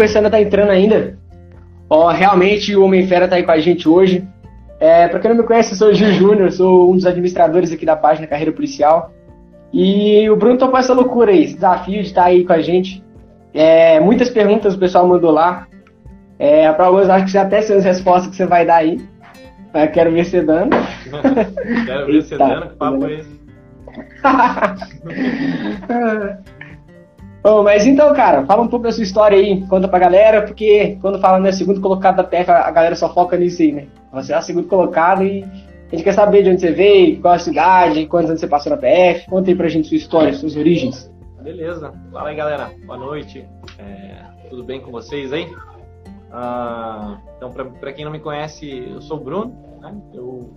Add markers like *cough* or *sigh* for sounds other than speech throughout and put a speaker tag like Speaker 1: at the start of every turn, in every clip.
Speaker 1: pessoal ainda tá entrando ainda, ó, realmente o Homem-Fera tá aí com a gente hoje. É, pra quem não me conhece, eu sou o Gil Júnior, sou um dos administradores aqui da página Carreira Policial. E o Bruno topou essa loucura aí, esse desafio de estar aí com a gente. É, muitas perguntas o pessoal mandou lá. É, para alguns acho que já até sei as respostas que você vai dar aí. Quero ver você dando. *laughs*
Speaker 2: quero ver você dando, que papo é esse? *laughs*
Speaker 1: Bom, mas então, cara, fala um pouco da sua história aí, conta pra galera, porque quando fala né, segundo colocado da PF, a galera só foca nisso aí, né? Você é o segundo colocado e a gente quer saber de onde você veio, qual a cidade, quantos anos você passou na PF. Conta aí pra gente sua história, suas origens.
Speaker 2: Beleza. Fala aí, galera. Boa noite. É, tudo bem com vocês aí? Ah, então, para quem não me conhece, eu sou o Bruno. Né? Eu,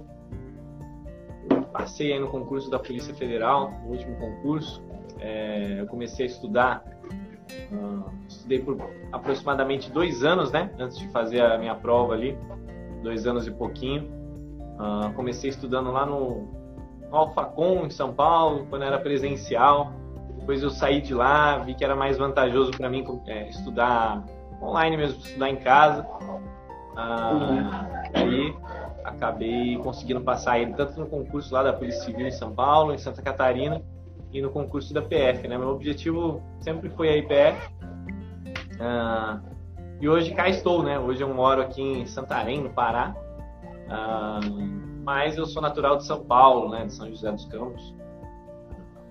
Speaker 2: eu, passei aí no concurso da Polícia Federal, no último concurso. É, eu comecei a estudar, uh, estudei por aproximadamente dois anos, né? Antes de fazer a minha prova ali, dois anos e pouquinho. Uh, comecei estudando lá no, no Alfacom, em São Paulo, quando era presencial. Depois eu saí de lá, vi que era mais vantajoso para mim é, estudar online mesmo, estudar em casa. Uh, aí acabei conseguindo passar ele tanto no concurso lá da Polícia Civil em São Paulo, em Santa Catarina, e no concurso da PF. Né? Meu objetivo sempre foi a IPF. Ah, e hoje cá estou, né? Hoje eu moro aqui em Santarém, no Pará. Ah, mas eu sou natural de São Paulo, né, de São José dos Campos.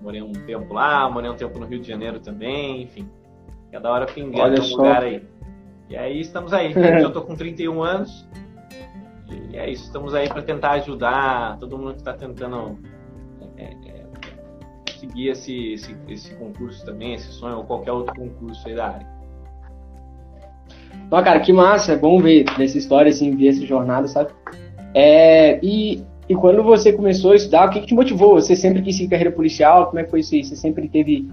Speaker 2: Morei um tempo lá, morei um tempo no Rio de Janeiro também, enfim. Cada hora pingando um lugar aí. E aí estamos aí. *laughs* eu tô com 31 anos. E é isso, estamos aí para tentar ajudar todo mundo que está tentando é, é, seguir esse, esse, esse concurso também, esse sonho, ou qualquer outro concurso aí da área.
Speaker 1: Ó, cara, que massa, é bom ver essa história, assim, ver essa jornada, sabe? É, e, e quando você começou a estudar, o que, que te motivou? Você sempre quis seguir carreira policial? Como é que foi isso aí? Você sempre teve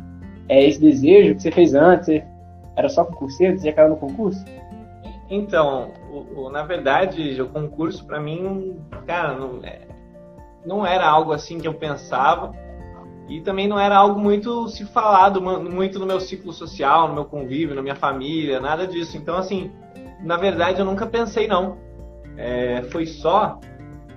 Speaker 1: é, esse desejo que você fez antes? Você era só concurseiro? Você já caiu no concurso?
Speaker 2: Então, o, o, na verdade, o concurso para mim, cara, não, é, não era algo assim que eu pensava e também não era algo muito se falado muito no meu ciclo social, no meu convívio, na minha família, nada disso. Então, assim, na verdade, eu nunca pensei não. É, foi só.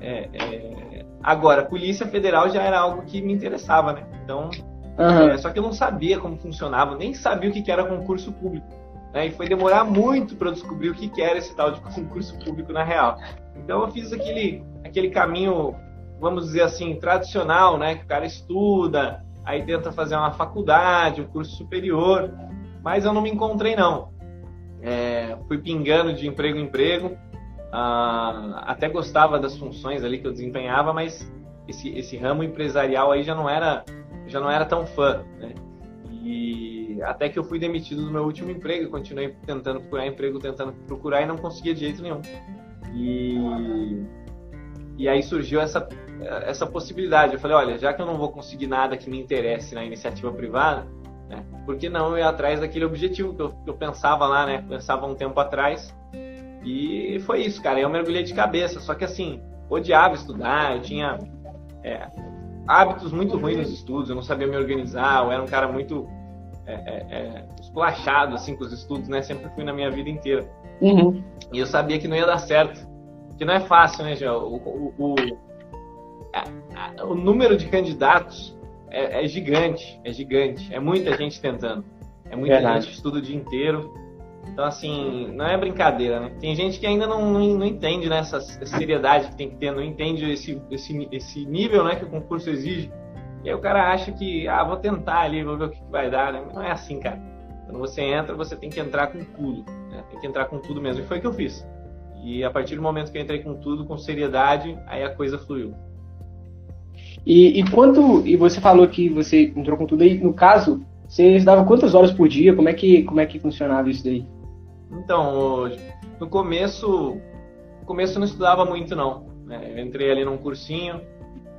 Speaker 2: É, é, agora, Polícia Federal já era algo que me interessava, né? Então, uhum. só que eu não sabia como funcionava, nem sabia o que era concurso público. Né? E foi demorar muito para eu descobrir o que era esse tal de *laughs* concurso público na real. Então, eu fiz aquele, aquele caminho, vamos dizer assim, tradicional, né? Que o cara estuda, aí tenta fazer uma faculdade, um curso superior, mas eu não me encontrei, não. É, fui pingando de emprego em emprego, Uh, até gostava das funções ali que eu desempenhava, mas esse, esse ramo empresarial aí já não era já não era tão fã, né? E até que eu fui demitido do meu último emprego, continuei tentando procurar emprego, tentando procurar e não conseguia de jeito nenhum. E e aí surgiu essa essa possibilidade. Eu falei, olha, já que eu não vou conseguir nada que me interesse na iniciativa privada, né? Por que não ir atrás daquele objetivo que eu, que eu pensava lá, né? Pensava um tempo atrás e foi isso, cara. Eu mergulhei de cabeça. Só que assim, odiava estudar, eu tinha é, hábitos muito ruins nos estudos, eu não sabia me organizar, eu era um cara muito é, é, é, esculachado assim, com os estudos, né? Sempre fui na minha vida inteira. Uhum. E eu sabia que não ia dar certo. Que não é fácil, né, João? O, o, o, a, o número de candidatos é, é, gigante, é gigante. É muita gente tentando. É muita Verdade. gente estuda o dia inteiro então, assim, não é brincadeira, né? Tem gente que ainda não, não, não entende né, essa seriedade que tem que ter, não entende esse, esse, esse nível né, que o concurso exige. E aí o cara acha que, ah, vou tentar ali, vou ver o que vai dar, né? Não é assim, cara. Quando você entra, você tem que entrar com tudo, né? Tem que entrar com tudo mesmo. E foi o que eu fiz. E a partir do momento que eu entrei com tudo, com seriedade, aí a coisa fluiu.
Speaker 1: E, e quanto. E você falou que você entrou com tudo aí, no caso, você estudava quantas horas por dia? Como é que, como é que funcionava isso daí?
Speaker 2: Então, no começo, no começo eu não estudava muito não. Né? Eu entrei ali num cursinho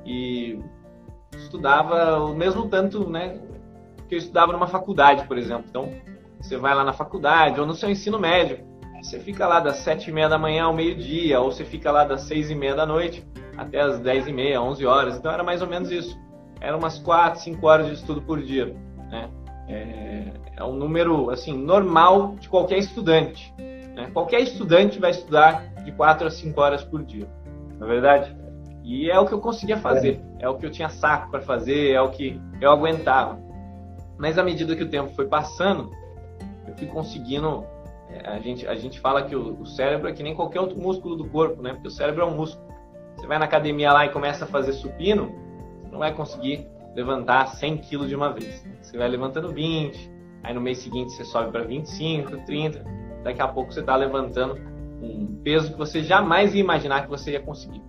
Speaker 2: e estudava o mesmo tanto, né, que eu estudava numa faculdade, por exemplo. Então, você vai lá na faculdade ou no seu ensino médio, você fica lá das sete e meia da manhã ao meio-dia, ou você fica lá das seis e meia da noite até as dez e meia, onze horas. Então era mais ou menos isso. Era umas quatro, cinco horas de estudo por dia, né? é, é um número assim normal de qualquer estudante. Né? Qualquer estudante vai estudar de 4 a 5 horas por dia, na é verdade? E é o que eu conseguia fazer, é o que eu tinha saco para fazer, é o que eu aguentava. Mas à medida que o tempo foi passando, eu fui conseguindo. É, a gente, a gente fala que o, o cérebro é que nem qualquer outro músculo do corpo, né? Porque o cérebro é um músculo. Você vai na academia lá e começa a fazer supino, você não vai conseguir levantar 100 quilos de uma vez. Você vai levantando 20, aí no mês seguinte você sobe para 25, 30, daqui a pouco você está levantando um peso que você jamais ia imaginar que você ia conseguir.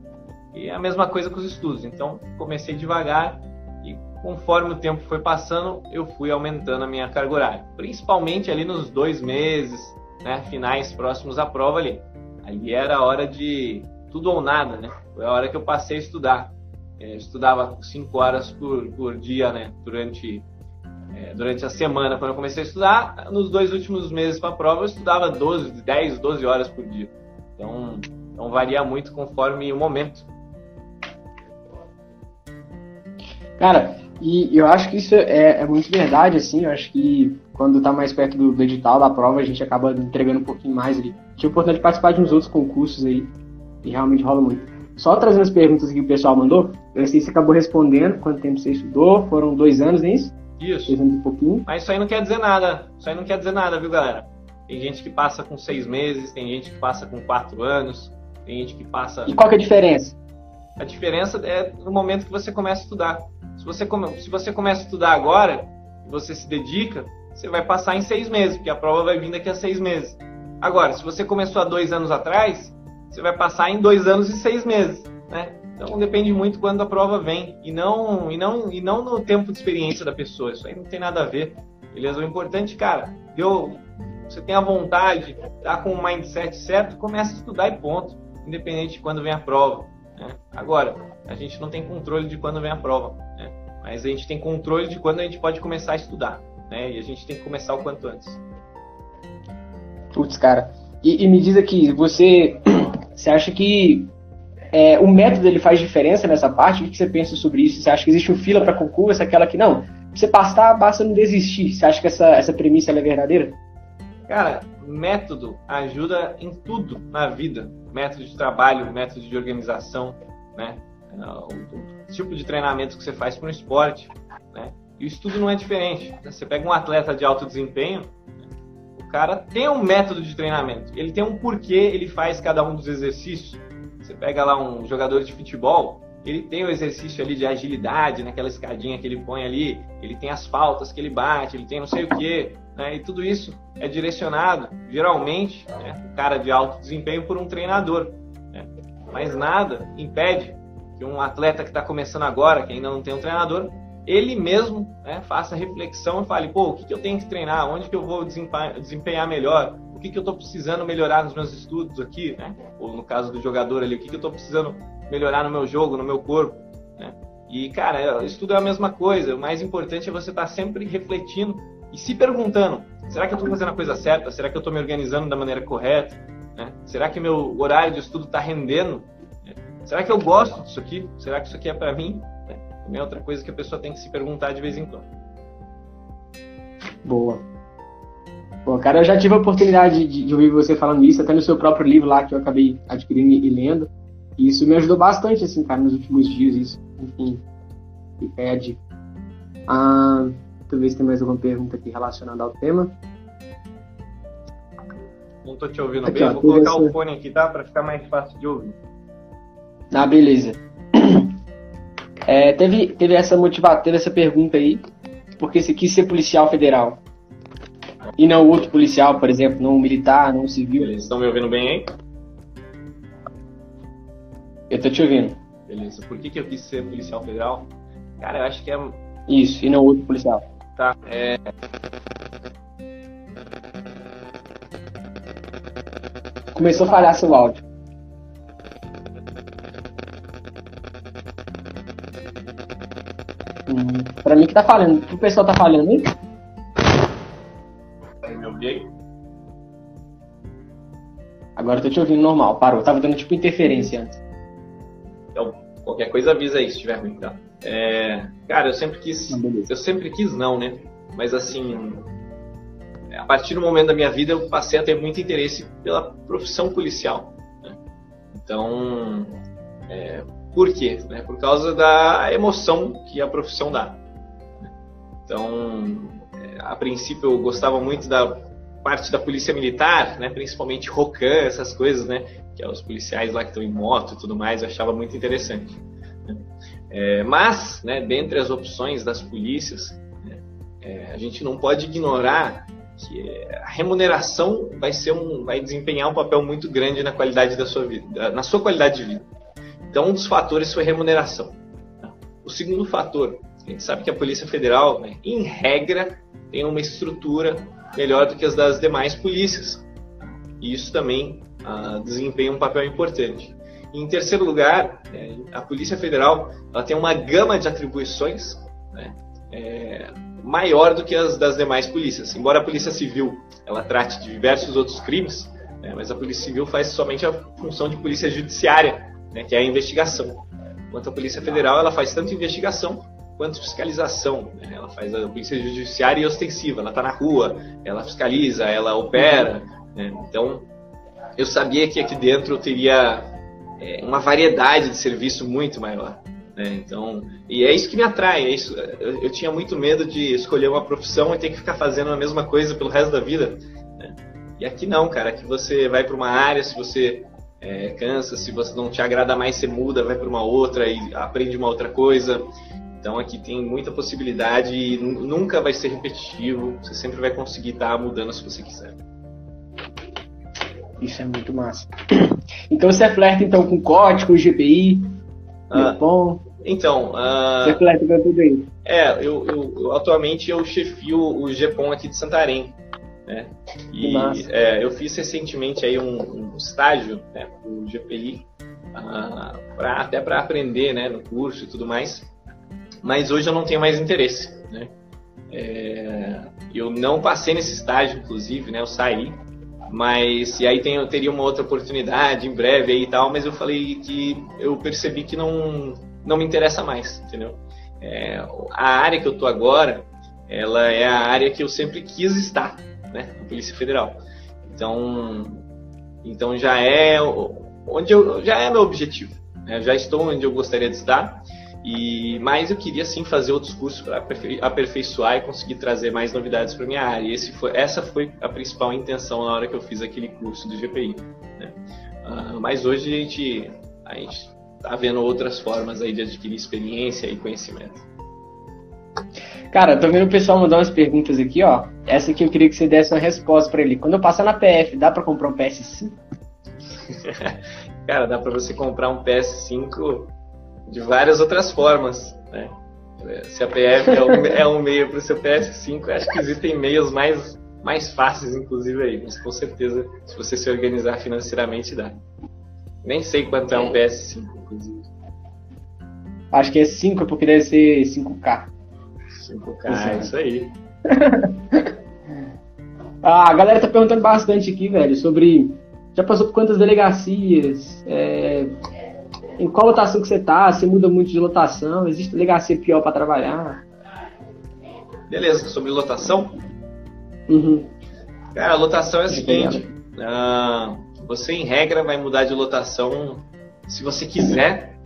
Speaker 2: E é a mesma coisa com os estudos. Então, comecei devagar e conforme o tempo foi passando, eu fui aumentando a minha carga horária. Principalmente ali nos dois meses, né, finais próximos à prova ali. Ali era a hora de tudo ou nada, né? Foi a hora que eu passei a estudar. É, estudava cinco horas por, por dia, né? Durante, é, durante a semana, quando eu comecei a estudar. Nos dois últimos meses para a prova, eu estudava 12, 10, 12 horas por dia. Então, então varia muito conforme o momento.
Speaker 1: Cara, e eu acho que isso é, é muito verdade, assim. Eu acho que quando tá mais perto do, do, edital, da prova, a gente acaba entregando um pouquinho mais ali. Tive a oportunidade de participar de uns outros concursos aí, e realmente rola muito. Só trazendo as perguntas que o pessoal mandou, eu sei se você acabou respondendo quanto tempo você estudou, foram dois anos, não é isso?
Speaker 2: Isso. Dois anos e pouquinho. Mas isso aí não quer dizer nada. Isso aí não quer dizer nada, viu, galera? Tem gente que passa com seis meses, tem gente que passa com quatro anos, tem gente que passa.
Speaker 1: E qual que é a diferença?
Speaker 2: A diferença é no momento que você começa a estudar. Se você, come... se você começa a estudar agora, e você se dedica, você vai passar em seis meses, porque a prova vai vir daqui a seis meses. Agora, se você começou há dois anos atrás, você vai passar em dois anos e seis meses, né? Então depende muito quando a prova vem e não e não e não no tempo de experiência da pessoa. Isso aí não tem nada a ver. Beleza? O importante, cara, deu, você tem a vontade, tá com o mindset certo, começa a estudar e ponto, independente de quando vem a prova. Né? Agora, a gente não tem controle de quando vem a prova, né? mas a gente tem controle de quando a gente pode começar a estudar, né? E a gente tem que começar o quanto antes.
Speaker 1: Putz, cara. E, e me diz aqui, você *clears throat* você acha que é, o método ele faz diferença nessa parte? O que você pensa sobre isso? Você acha que existe um fila para concurso, aquela que não? você passar, basta não desistir. Você acha que essa, essa premissa é verdadeira?
Speaker 2: Cara, método ajuda em tudo na vida. Método de trabalho, método de organização, né? O, o tipo de treinamento que você faz para um esporte? E o estudo não é diferente. Você pega um atleta de alto desempenho, o cara tem um método de treinamento. Ele tem um porquê ele faz cada um dos exercícios. Você pega lá um jogador de futebol, ele tem o exercício ali de agilidade, naquela escadinha que ele põe ali, ele tem as faltas que ele bate, ele tem não sei o que, né? E tudo isso é direcionado, geralmente, né, o cara de alto desempenho por um treinador. Né? Mas nada impede que um atleta que está começando agora, que ainda não tem um treinador, ele mesmo né, faça reflexão e fale, pô, o que, que eu tenho que treinar? Onde que eu vou desempenhar melhor? O que, que eu estou precisando melhorar nos meus estudos aqui? Né? Ou no caso do jogador ali, o que, que eu estou precisando melhorar no meu jogo, no meu corpo? Né? E, cara, estudo é a mesma coisa. O mais importante é você estar tá sempre refletindo e se perguntando, será que eu estou fazendo a coisa certa? Será que eu estou me organizando da maneira correta? Né? Será que meu horário de estudo está rendendo? Será que eu gosto disso aqui? Será que isso aqui é para mim? Também é outra coisa que a pessoa tem que se perguntar de vez em quando.
Speaker 1: Boa. Bom, cara, eu já tive a oportunidade de, de, ouvir você falando isso, até no seu próprio livro lá que eu acabei adquirindo e lendo. E isso me ajudou bastante, assim, cara, nos últimos dias. Isso, enfim, a dica. Ah, deixa eu ver se tem mais alguma pergunta aqui relacionada ao tema.
Speaker 2: Não tô te ouvindo aqui, bem, ó, vou colocar essa... o fone aqui, tá? Pra ficar mais fácil de ouvir.
Speaker 1: Ah, beleza. É, teve, teve essa motivação, teve essa pergunta aí, porque você quis ser policial federal. E não outro policial, por exemplo, não militar, não civil.
Speaker 2: Eles estão me ouvindo bem aí?
Speaker 1: Eu tô te ouvindo.
Speaker 2: Beleza. Por que, que eu quis ser policial federal? Cara, eu acho que é.
Speaker 1: Isso, e não outro policial.
Speaker 2: Tá. É.
Speaker 1: Começou a falhar seu áudio. Pra mim que tá falando. O pessoal tá falando hein?
Speaker 2: Me ouvi?
Speaker 1: Agora eu tô te ouvindo normal, parou. Tava dando tipo interferência antes.
Speaker 2: Então, qualquer coisa avisa aí se estiver ruim, tá? É, cara, eu sempre quis. Ah, eu sempre quis não, né? mas assim, a partir do momento da minha vida eu passei a ter muito interesse pela profissão policial. Né? Então, é, por quê? Né? Por causa da emoção que a profissão dá. Então, é, a princípio eu gostava muito da parte da polícia militar, né? principalmente Rocan, essas coisas, né? que é os policiais lá que estão em moto e tudo mais, eu achava muito interessante. Né? É, mas, né, dentre as opções das polícias, né, é, a gente não pode ignorar que a remuneração vai ser um, vai desempenhar um papel muito grande na qualidade da sua vida, na sua qualidade de vida. Então, um dos fatores foi remuneração. O segundo fator, a gente sabe que a Polícia Federal, né, em regra, tem uma estrutura melhor do que as das demais polícias. E isso também ah, desempenha um papel importante. E, em terceiro lugar, é, a Polícia Federal ela tem uma gama de atribuições né, é, maior do que as das demais polícias. Embora a Polícia Civil ela trate de diversos outros crimes, né, mas a Polícia Civil faz somente a função de polícia judiciária, né, que é a investigação. Enquanto a Polícia Federal ela faz tanto investigação quanto fiscalização. Né? Ela faz a polícia judiciária e ostensiva. Ela está na rua, ela fiscaliza, ela opera. Né? Então, eu sabia que aqui dentro eu teria é, uma variedade de serviço muito maior. Né? Então, e é isso que me atrai. É isso. Eu, eu, tinha muito medo de escolher uma profissão e ter que ficar fazendo a mesma coisa pelo resto da vida. Né? E aqui não, cara. Aqui você vai para uma área, se você é, cansa, se você não te agrada mais, você muda, vai para uma outra e aprende uma outra coisa. Então aqui tem muita possibilidade e nunca vai ser repetitivo. Você sempre vai conseguir estar tá mudando se você quiser.
Speaker 1: Isso é muito massa. *clears throat* Então você flerta então com COT, com GPI, ah.
Speaker 2: Então, uh, você flerta com tudo isso. É, eu, eu, eu, atualmente eu chefio o GPOM aqui de Santarém. Né? E é, eu fiz recentemente aí um, um estágio né, o GPI, uh, pra, até para aprender né, no curso e tudo mais mas hoje eu não tenho mais interesse, né? É, eu não passei nesse estágio, inclusive, né? Eu saí, mas e aí tem, eu teria uma outra oportunidade em breve aí e tal, mas eu falei que eu percebi que não não me interessa mais, entendeu? É, a área que eu tô agora, ela é a área que eu sempre quis estar, né? A Polícia Federal. Então, então já é onde eu já é meu objetivo. Né? Já estou onde eu gostaria de estar e, mas eu queria sim fazer outros cursos para aperfeiçoar e conseguir trazer mais novidades para minha área. E foi, essa foi a principal intenção na hora que eu fiz aquele curso do GPI. Né? Uh, mas hoje a gente a gente está vendo outras formas aí de adquirir experiência e conhecimento.
Speaker 1: Cara, tô vendo o pessoal mandar umas perguntas aqui, ó. Essa aqui eu queria que você desse uma resposta para ele. Quando eu passar na PF, dá para comprar um PS5? *laughs*
Speaker 2: Cara, dá para você comprar um PS5 de várias outras formas. Né? Se a PF é um, é um meio para o seu PS5, acho que existem meios mais, mais fáceis, inclusive, aí. Mas com certeza, se você se organizar financeiramente, dá. Nem sei quanto é um PS5, inclusive.
Speaker 1: Acho que é 5, porque deve ser 5K.
Speaker 2: 5K, é isso aí. *laughs*
Speaker 1: ah, a galera tá perguntando bastante aqui, velho, sobre. Já passou por quantas delegacias? É, em qual lotação que você tá, se muda muito de lotação, existe delegacia pior para trabalhar.
Speaker 2: Beleza, sobre lotação?
Speaker 1: Uhum.
Speaker 2: Cara, a lotação é a seguinte: uh, você, em regra, vai mudar de lotação se você quiser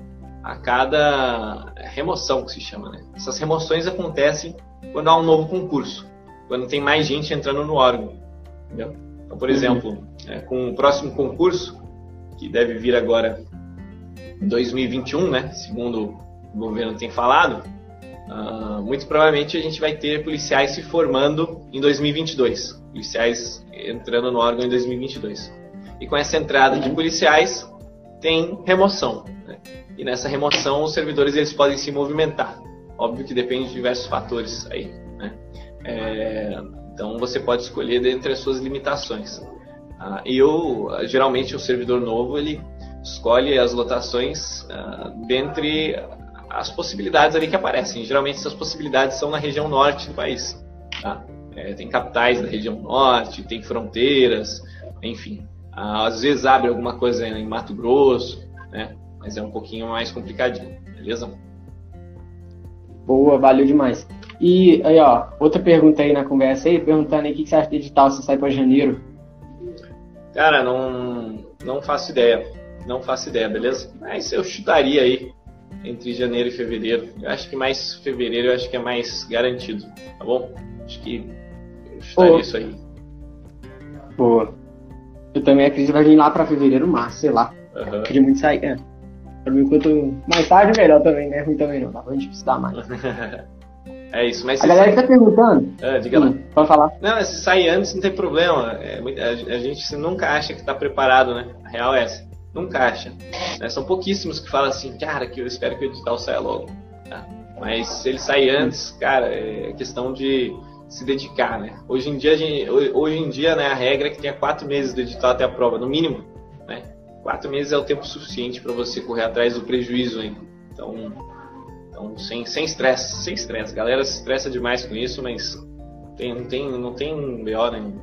Speaker 2: a cada remoção, que se chama. Né? Essas remoções acontecem quando há um novo concurso, quando tem mais gente entrando no órgão. Entendeu? Então, por uhum. exemplo, é, com o próximo concurso, que deve vir agora 2021, né, segundo o governo tem falado, uh, muito provavelmente a gente vai ter policiais se formando em 2022, policiais entrando no órgão em 2022. E com essa entrada de policiais tem remoção. Né? E nessa remoção os servidores eles podem se movimentar. Óbvio que depende de diversos fatores aí. Né? É, então você pode escolher dentre as suas limitações. Uh, eu geralmente o servidor novo ele escolhe as lotações uh, dentre as possibilidades ali que aparecem. Geralmente essas possibilidades são na região norte do país. Tá? É, tem capitais da região norte, tem fronteiras, enfim. Uh, às vezes abre alguma coisa em Mato Grosso, né? mas é um pouquinho mais complicadinho, beleza?
Speaker 1: Boa, valeu demais. E aí, ó, outra pergunta aí na conversa aí, perguntando aí o que você acha de edital se sai para janeiro.
Speaker 2: Cara, não, não faço ideia. Não faço ideia, beleza? Mas eu chutaria aí entre janeiro e fevereiro. Eu acho que mais fevereiro eu acho que é mais garantido, tá bom? Acho que eu chutaria Pô. isso aí.
Speaker 1: Boa. Eu também acredito que vai vir lá pra fevereiro, março, sei lá. Uhum. Queria muito sair. É. Pra mim, quanto mais tarde, melhor também, né? Ruim também não. Dá pra gente precisar mais. *laughs*
Speaker 2: É isso, mas.
Speaker 1: A galera sai... tá perguntando.
Speaker 2: É, diga lá.
Speaker 1: Pode falar.
Speaker 2: Não, se sair antes não tem problema. É, a gente nunca acha que tá preparado, né? A real é essa. Nunca acha. Né? São pouquíssimos que falam assim, cara, que eu espero que o edital saia logo. Tá? Mas se ele sair antes, cara, é questão de se dedicar, né? Hoje em dia, hoje em dia né, a regra é que tenha quatro meses de edital até a prova, no mínimo. Né? Quatro meses é o tempo suficiente para você correr atrás do prejuízo ainda. Então, então sem estresse, sem estresse. Galera se estressa demais com isso, mas tem, não tem, não tem BO nenhum.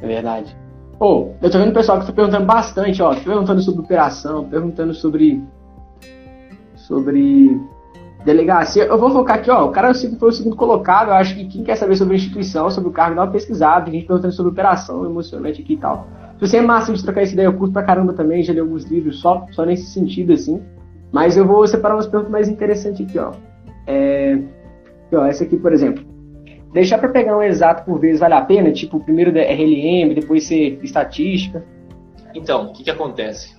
Speaker 1: É verdade. Pô, eu tô vendo o pessoal que tá perguntando bastante, ó. Perguntando sobre operação, perguntando sobre. Sobre delegacia. Eu vou focar aqui, ó. O cara foi o segundo colocado. Eu acho que quem quer saber sobre a instituição, sobre o cargo, dá uma pesquisada. Tem gente perguntando sobre operação, emocionante aqui e tal. Se você é massa de trocar essa ideia, eu curto pra caramba também. Já li alguns livros só, só nesse sentido, assim. Mas eu vou separar umas perguntas mais interessantes aqui, ó. É... Aqui, ó essa aqui, por exemplo. Deixar para pegar um exato por vez vale a pena? Tipo, primeiro RLM, depois ser estatística?
Speaker 2: Então, o que, que acontece?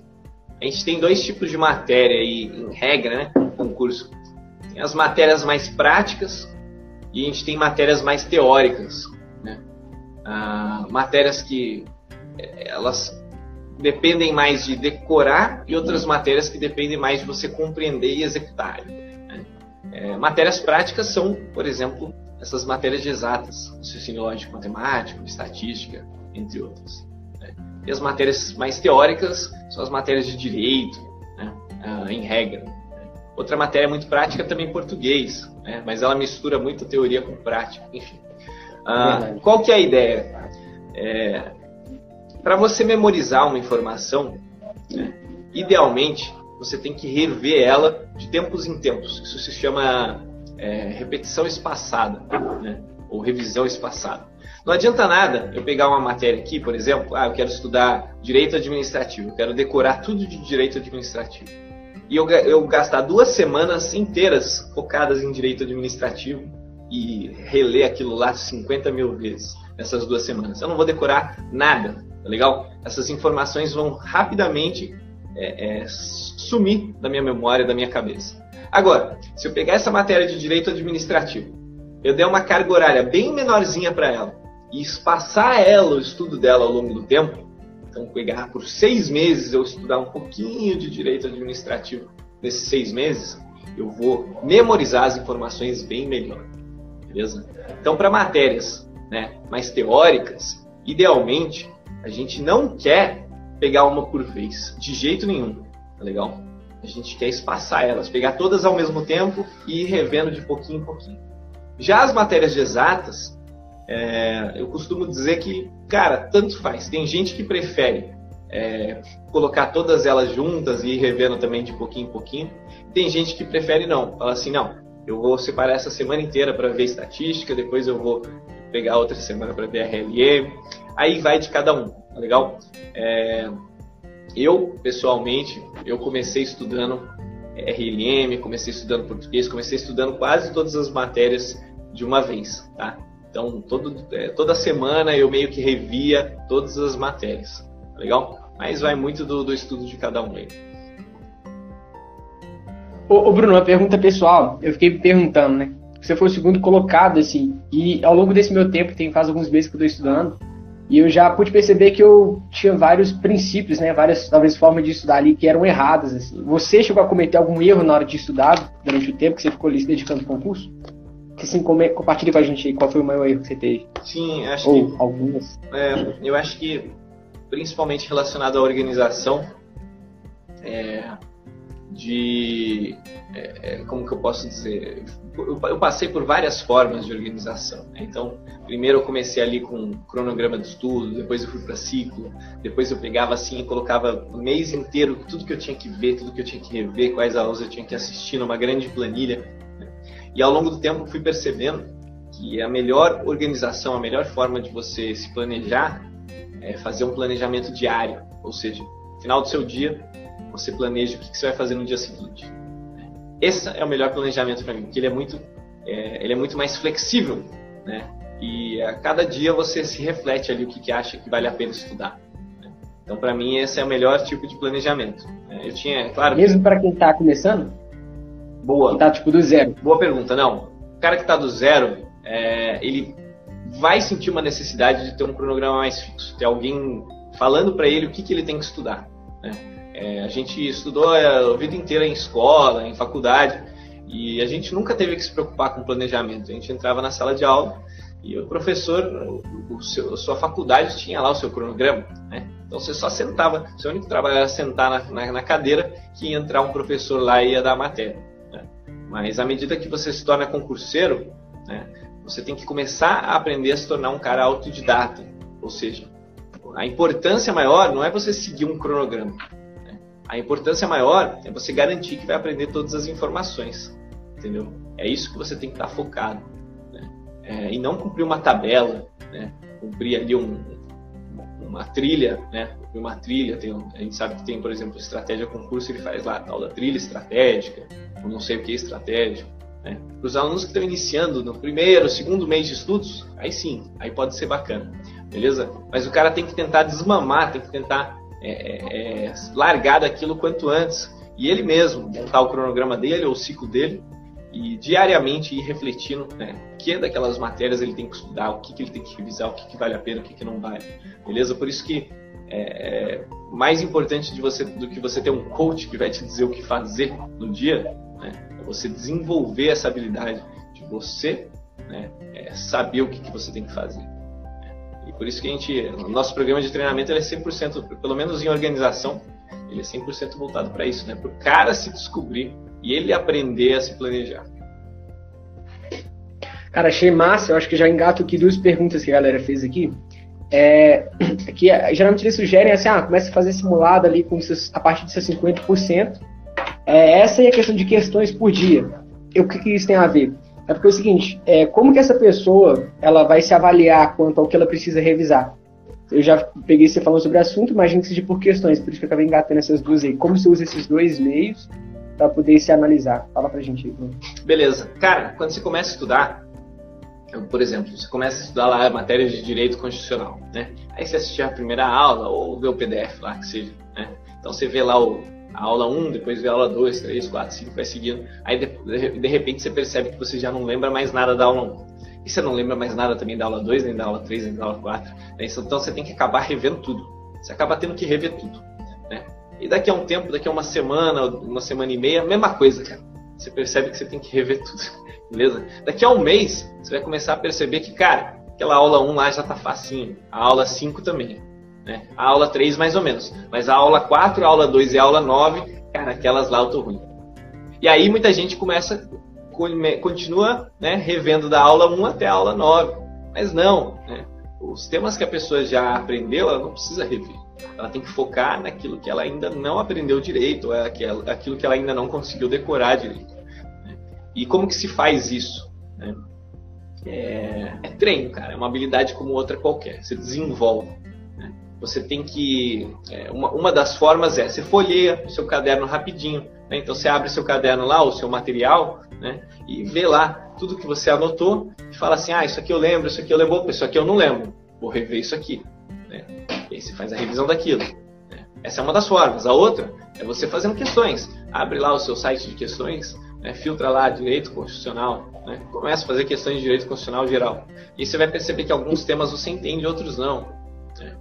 Speaker 2: A gente tem dois tipos de matéria aí, em regra, né? Concurso. Tem as matérias mais práticas e a gente tem matérias mais teóricas. Né? Ah, matérias que eh, elas dependem mais de decorar e outras matérias que dependem mais de você compreender e executar. É, matérias práticas são, por exemplo, essas matérias de exatas, raciocínio lógico matemático, estatística, entre outras. Né? E as matérias mais teóricas são as matérias de direito, né? ah, em regra. Né? Outra matéria muito prática também português, né? mas ela mistura muito teoria com prática, enfim. Ah, qual que é a ideia? É, para você memorizar uma informação, né, idealmente você tem que rever ela de tempos em tempos. Isso se chama é, repetição espaçada, né, ou revisão espaçada. Não adianta nada eu pegar uma matéria aqui, por exemplo, ah, eu quero estudar direito administrativo, eu quero decorar tudo de direito administrativo. E eu, eu gastar duas semanas inteiras focadas em direito administrativo e reler aquilo lá 50 mil vezes nessas duas semanas. Eu não vou decorar nada, tá legal? Essas informações vão rapidamente é, é, sumir da minha memória, da minha cabeça. Agora, se eu pegar essa matéria de direito administrativo, eu der uma carga horária bem menorzinha para ela e espaçar ela, o estudo dela ao longo do tempo, então pegar por seis meses eu estudar um pouquinho de direito administrativo nesses seis meses, eu vou memorizar as informações bem melhor, beleza? Então, para matérias né, mais teóricas, idealmente a gente não quer pegar uma por vez, de jeito nenhum, tá legal? A gente quer espaçar elas, pegar todas ao mesmo tempo e ir revendo de pouquinho em pouquinho. Já as matérias de exatas, é, eu costumo dizer que, cara, tanto faz. Tem gente que prefere é, colocar todas elas juntas e ir revendo também de pouquinho em pouquinho. Tem gente que prefere não, fala assim, não, eu vou separar essa semana inteira para ver estatística, depois eu vou pegar outra semana para ver RLM. Aí vai de cada um, tá legal? É, eu, pessoalmente, eu comecei estudando RLM, comecei estudando português, comecei estudando quase todas as matérias de uma vez, tá? Então, todo, é, toda semana eu meio que revia todas as matérias, tá legal? Mas vai muito do, do estudo de cada um aí.
Speaker 1: Ô, ô, Bruno, uma pergunta pessoal. Eu fiquei perguntando, né? Você foi o segundo colocado, assim, e ao longo desse meu tempo, tem faz alguns meses que eu estou estudando, e eu já pude perceber que eu tinha vários princípios, né, várias talvez formas de estudar ali que eram erradas. Assim. Você chegou a cometer algum erro na hora de estudar durante o tempo que você ficou ali se dedicando ao concurso? Que sim, compartilhe com a gente aí qual foi o maior erro que você teve.
Speaker 2: Sim, acho
Speaker 1: Ou
Speaker 2: que.
Speaker 1: algumas.
Speaker 2: É, eu acho que principalmente relacionado à organização, é, de. É, é como que eu posso dizer? Eu, passei por várias formas de organização. Né? Então, primeiro eu comecei ali com um cronograma de estudo, depois eu fui para ciclo, depois eu pegava assim e colocava o mês inteiro tudo que eu tinha que ver, tudo que eu tinha que rever, quais aulas eu tinha que assistir numa grande planilha. Né? E ao longo do tempo fui percebendo que a melhor organização, a melhor forma de você se planejar é fazer um planejamento diário, ou seja, no final do seu dia você planeja o que você vai fazer no dia seguinte. Esse é o melhor planejamento para mim, porque ele é muito, é, ele é muito mais flexível, né? E a cada dia você se reflete ali o que, que acha que vale a pena estudar. Né? Então, para mim, esse é o melhor tipo de planejamento. Né? Eu tinha, é claro.
Speaker 1: Mesmo para quem está começando?
Speaker 2: Boa.
Speaker 1: Quem tá tipo do zero.
Speaker 2: Boa pergunta. Não, o cara que está do zero, é, ele vai sentir uma necessidade de ter um cronograma mais fixo, ter alguém falando para ele o que, que ele tem que estudar. Né? É, a gente estudou a vida inteira em escola, em faculdade, e a gente nunca teve que se preocupar com planejamento. A gente entrava na sala de aula e o professor, o seu, a sua faculdade tinha lá o seu cronograma, né? Então você só sentava, seu único trabalho era sentar na, na, na, cadeira que ia entrar um professor lá e ia dar a matéria. Né? Mas à medida que você se torna concurseiro, né, você tem que começar a aprender a se tornar um cara autodidata. Ou seja, a importância maior não é você seguir um cronograma. A importância maior é você garantir que vai aprender todas as informações. Entendeu? É isso que você tem que estar focado. Né? É, e não cumprir uma tabela, né? cumprir ali um, uma trilha, né? Uma trilha, tem, a gente sabe que tem, por exemplo, estratégia concurso, ele faz lá tal da trilha estratégica, ou não sei o que é estratégico. Né? Para os alunos que estão iniciando no primeiro, segundo mês de estudos, aí sim, aí pode ser bacana, beleza? Mas o cara tem que tentar desmamar, tem que tentar é, é, é, largar daquilo quanto antes e ele mesmo montar o cronograma dele ou o ciclo dele e diariamente ir refletindo né, que daquelas matérias ele tem que estudar, o que, que ele tem que revisar, o que, que vale a pena, o que, que não vale, beleza? Por isso que é, é mais importante de você do que você ter um coach que vai te dizer o que fazer no dia, né, é você desenvolver essa habilidade de você né, é saber o que, que você tem que fazer. Por isso que a gente, nosso programa de treinamento é 100%, pelo menos em organização, ele é 100% voltado para isso, né? Para o cara se descobrir e ele aprender a se planejar.
Speaker 1: Cara, achei massa. Eu acho que já engato aqui duas perguntas que a galera fez aqui. É, que é, geralmente eles sugerem assim, ah, comece a fazer simulado ali com seus, a partir de seus 50%. É, essa é a questão de questões por dia. O que, que isso tem a ver? É porque é o seguinte, é, como que essa pessoa ela vai se avaliar quanto ao que ela precisa revisar? Eu já peguei você falando sobre o assunto, imagino que seja por questões, por isso que eu acabei engatando essas duas aí. Como você usa esses dois meios para poder se analisar? Fala pra gente aí.
Speaker 2: Beleza. Cara, quando você começa a estudar, por exemplo, você começa a estudar lá a matéria de direito constitucional, né? Aí você assiste a primeira aula ou vê o PDF lá, que seja, né? Então você vê lá o, a aula 1, depois vê a aula 2, 3, 4, 5, vai seguindo. Aí de, de, repente você percebe que você já não lembra mais nada da aula 1. E você não lembra mais nada também da aula 2, nem da aula 3, nem da aula 4. Né? Então você tem que acabar revendo tudo. Você acaba tendo que rever tudo. Né? E daqui a um tempo, daqui a uma semana, uma semana e meia, mesma coisa, cara. Você percebe que você tem que rever tudo. *laughs* Beleza? Daqui a um mês, você vai começar a perceber que, cara, aquela aula 1 lá já tá facinho. A aula 5 também. Né? A aula 3 mais ou menos. Mas a aula 4, a aula 2 e a aula 9, cara, aquelas lá eu tô ruim. E aí muita gente começa continua né, revendo da aula 1 até a aula 9. Mas não, né? os temas que a pessoa já aprendeu, ela não precisa rever. Ela tem que focar naquilo que ela ainda não aprendeu direito, é aquilo que ela ainda não conseguiu decorar direito. Né? E como que se faz isso? Né? É, é, treino, cara. É uma habilidade como outra qualquer. Você desenvolve. Você tem que. É, uma, uma das formas é você folheia o seu caderno rapidinho. Né? Então você abre seu caderno lá, o seu material, né? E vê lá tudo que você anotou e fala assim, ah, isso aqui eu lembro, isso aqui eu lembro, isso aqui eu não lembro, vou rever isso aqui. Né? E aí você faz a revisão daquilo. Né? Essa é uma das formas. A outra é você fazendo questões. Abre lá o seu site de questões, né? filtra lá direito constitucional, né? começa a fazer questões de direito constitucional geral. E você vai perceber que alguns temas você entende, outros não. Né?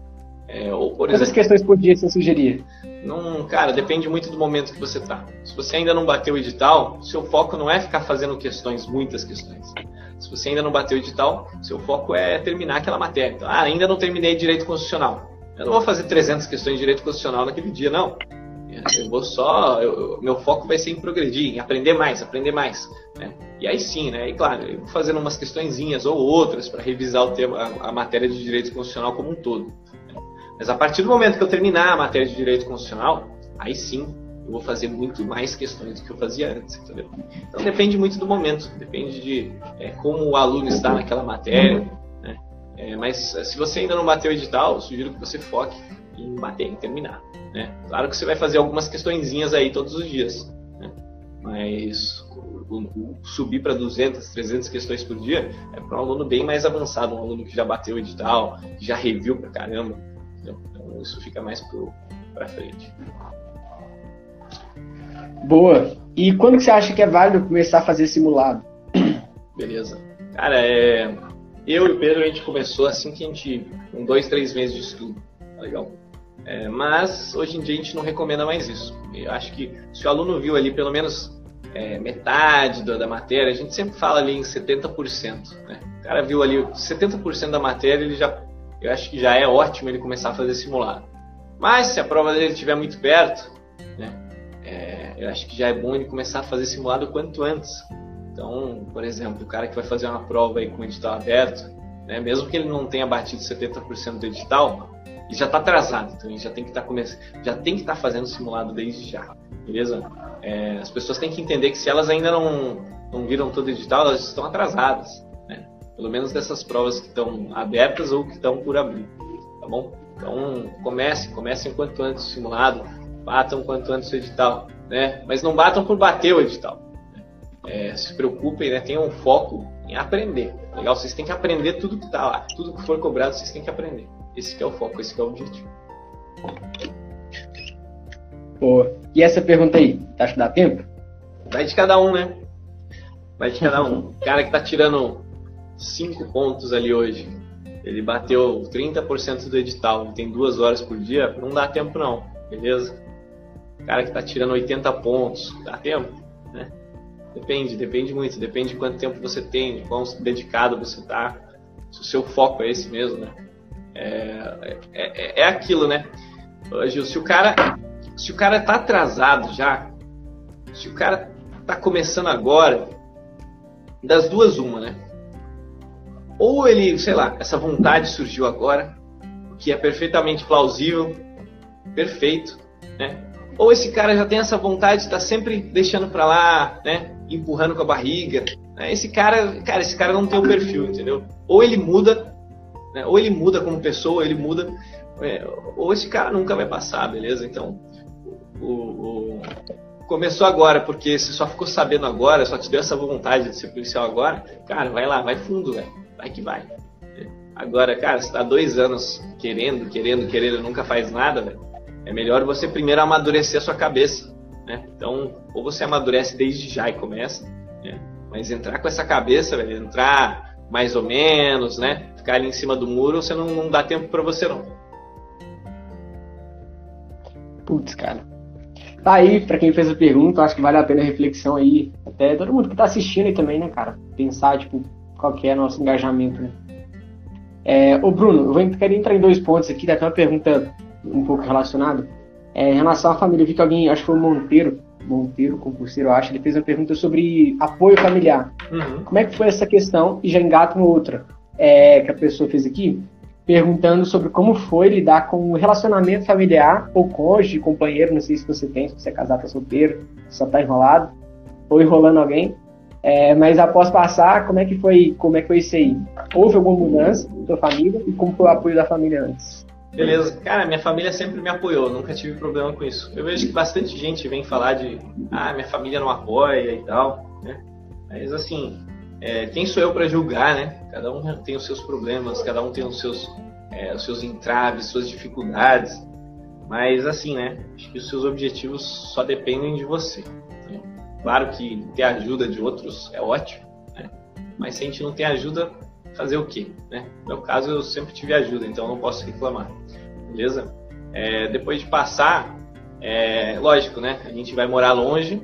Speaker 1: É, ou, por Quantas exemplo, questões por dia você sugeria?
Speaker 2: Não, cara, depende muito do momento que você está. Se você ainda não bateu o edital, seu foco não é ficar fazendo questões, muitas questões. Se você ainda não bateu o edital, seu foco é terminar aquela matéria. Então, ah, ainda não terminei direito constitucional. Eu não vou fazer 300 questões de direito constitucional naquele dia, não. Eu vou só, eu, meu foco vai ser em progredir, em aprender mais, aprender mais. Né? E aí sim, né? E claro, eu vou fazendo umas questõezinhas ou outras para revisar o tema, a, a matéria de direito constitucional como um todo. Mas a partir do momento que eu terminar a matéria de direito constitucional, aí sim eu vou fazer muito mais questões do que eu fazia antes, entendeu? Então depende muito do momento, depende de é, como o aluno está naquela matéria, né? É, mas se você ainda não bateu o edital, sugiro que você foque em bater, em terminar, né? Claro que você vai fazer algumas questõezinhas aí todos os dias, né? Mas subir para 200, 300 questões por dia é para um aluno bem mais avançado, um aluno que já bateu o edital, que já reviu pra caramba, entendeu? Então isso fica mais para frente.
Speaker 1: Boa. E quando que você acha que é válido começar a fazer simulado?
Speaker 2: Beleza. Cara, é... eu e o Pedro a gente começou assim que a gente. com dois, três meses de estudo. Tá legal? É, mas hoje em dia a gente não recomenda mais isso. Eu acho que se o aluno viu ali pelo menos é, metade da, da, matéria, a gente sempre fala ali em 70%. Né? O cara viu ali 70% da matéria, ele já, eu acho que já é ótimo ele começar a fazer simulado. Mas se a prova dele estiver muito perto, né, é, eu acho que já é bom ele começar a fazer simulado quanto antes. Então, por exemplo, o cara que vai fazer uma prova aí com o edital aberto, né, mesmo que ele não tenha batido 70% do edital, ele já está atrasado, então ele já tem que estar tá começando, já tem que estar tá fazendo simulado desde já, beleza? É, as pessoas têm que entender que se elas ainda não, não viram todo o edital, elas estão atrasadas? Pelo menos dessas provas que estão abertas ou que estão por abrir, tá bom? Então comece, comece enquanto antes o simulado, batam quanto antes o edital, né? Mas não batam por bater o edital. Né? É, se preocupem, né? Tenham um foco em aprender. Legal? Vocês têm que aprender tudo que está lá, tudo que for cobrado, vocês têm que aprender. Esse é o foco, esse é o objetivo.
Speaker 1: Boa. E essa pergunta aí, acha que dá tempo?
Speaker 2: Vai de cada um, né? Vai de cada um. O *laughs* cara que tá tirando 5 pontos ali hoje, ele bateu 30% do edital, tem duas horas por dia, não dá tempo não, beleza? O cara que tá tirando 80 pontos, dá tempo? Né? Depende, depende muito, depende de quanto tempo você tem, de quão dedicado você tá, se o seu foco é esse mesmo, né? É, é, é, é aquilo, né? Gil, se o cara se o cara tá atrasado já, se o cara tá começando agora, das duas uma, né? Ou ele, sei lá, essa vontade surgiu agora, que é perfeitamente plausível, perfeito, né? Ou esse cara já tem essa vontade, está sempre deixando para lá, né? Empurrando com a barriga. Né? Esse cara, cara, esse cara não tem o perfil, entendeu? Ou ele muda, né? Ou ele muda como pessoa, ele muda. É, ou esse cara nunca vai passar, beleza? Então, o, o, começou agora, porque você só ficou sabendo agora, só te deu essa vontade de ser policial agora, cara, vai lá, vai fundo, velho. Vai que vai. Agora, cara, você tá dois anos querendo, querendo, querendo, nunca faz nada, velho. É melhor você primeiro amadurecer a sua cabeça, né? Então, ou você amadurece desde já e começa, né? Mas entrar com essa cabeça, velho, entrar mais ou menos, né? ficar ali em cima do muro, você não, não dá tempo para você não.
Speaker 1: Putz, cara. Tá aí, para quem fez a pergunta, acho que vale a pena a reflexão aí. Até todo mundo que tá assistindo aí também, né, cara? Pensar, tipo, qual que é nosso engajamento, né? É, ô Bruno, eu vou, querer entrar em dois pontos aqui, daqui uma pergunta um pouco relacionada. É, em relação à família, eu vi que alguém, acho que foi o Monteiro, Monteiro, concurseiro, eu acho, ele fez uma pergunta sobre apoio familiar. Uhum. Como é que foi essa questão? E já engato outra é, que a pessoa fez aqui, perguntando sobre como foi lidar com o relacionamento familiar ou cônjuge, companheiro, não sei se você tem, se você é casado, tá solteiro, só tá enrolado, ou enrolando alguém. É, mas após passar, como é que foi, como é que foi isso aí? Houve alguma mudança na sua família e como foi o apoio da família antes?
Speaker 2: Beleza. Cara, minha família sempre me apoiou, nunca tive problema com isso. Eu vejo que bastante gente vem falar de, ah, minha família não apoia e tal, né? Mas assim, é, quem sou eu para julgar, né? Cada um tem os seus problemas, cada um tem os seus, é, os seus entraves, suas dificuldades. Mas assim, né? Acho que os seus objetivos só dependem de você. Claro que ter ajuda de outros é ótimo, né? Mas se a gente não tem ajuda, fazer o quê? Né? No meu caso, eu sempre tive ajuda, então não posso reclamar. Beleza? É, depois de passar, é, lógico, né? A gente vai morar longe,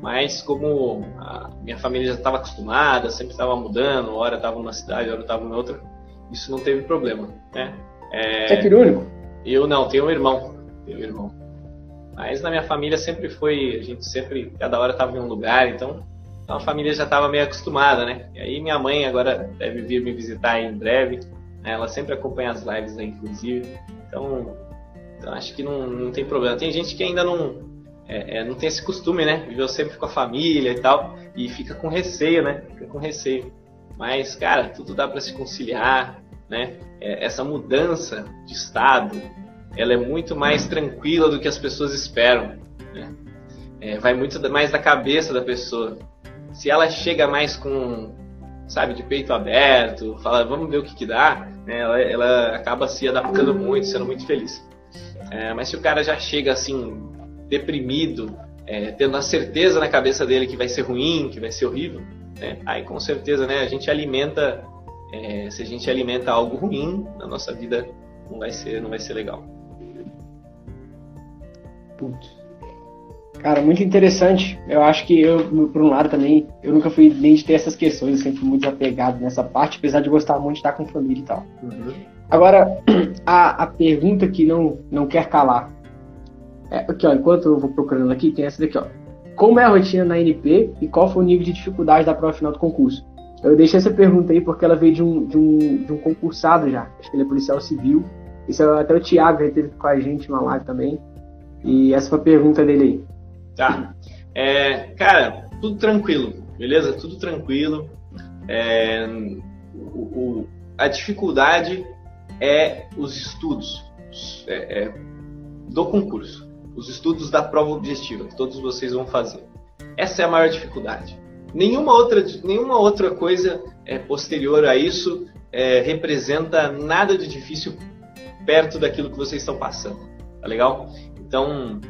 Speaker 2: mas como a minha família já estava acostumada, sempre estava mudando, hora estava numa cidade, hora estava em outra, isso não teve problema, né?
Speaker 1: É, Você é filho único?
Speaker 2: Eu não, tenho um irmão, tenho um irmão. Mas na minha família sempre foi, a gente sempre, cada hora estava em um lugar, então a família já estava meio acostumada, né? E aí minha mãe agora deve vir me visitar em breve, né? ela sempre acompanha as lives, né, inclusive, então, então acho que não, não tem problema. Tem gente que ainda não é, é, não tem esse costume, né? Viveu sempre com a família e tal, e fica com receio, né? Fica com receio. Mas, cara, tudo dá para se conciliar, né? É, essa mudança de estado, ela é muito mais tranquila do que as pessoas esperam, né? É, vai muito mais da cabeça da pessoa. Se ela chega mais com, sabe, de peito aberto, fala, vamos ver o que que dá, né? ela, ela acaba se adaptando muito, sendo muito feliz. É, mas se o cara já chega assim deprimido, é, tendo a certeza na cabeça dele que vai ser ruim, que vai ser horrível, né? aí com certeza né, a gente alimenta, é, se a gente alimenta algo ruim na nossa vida, não vai ser, não vai ser legal.
Speaker 1: Putz. Cara, muito interessante. Eu acho que eu, por um lado também, eu nunca fui nem de ter essas questões, eu sempre fui muito apegado nessa parte, apesar de gostar muito de estar com família e tal. Uhum. Agora, *clears throat* a, a pergunta que não, não quer calar. É, aqui, ó, enquanto eu vou procurando aqui, tem essa daqui, ó. Como é a rotina na NP e qual foi o nível de dificuldade da prova final do concurso? Eu deixei essa pergunta aí porque ela veio de um, de um, de um concursado já. Acho que ele é policial civil. Isso é até o Thiago, ele teve com a gente uma live também. E essa foi a pergunta dele aí.
Speaker 2: Tá. É, cara, tudo tranquilo, beleza? Tudo tranquilo. É, o, o, a dificuldade é os estudos é, é, do concurso os estudos da prova objetiva que todos vocês vão fazer. Essa é a maior dificuldade. Nenhuma outra, nenhuma outra coisa é, posterior a isso é, representa nada de difícil perto daquilo que vocês estão passando. Tá legal? Então,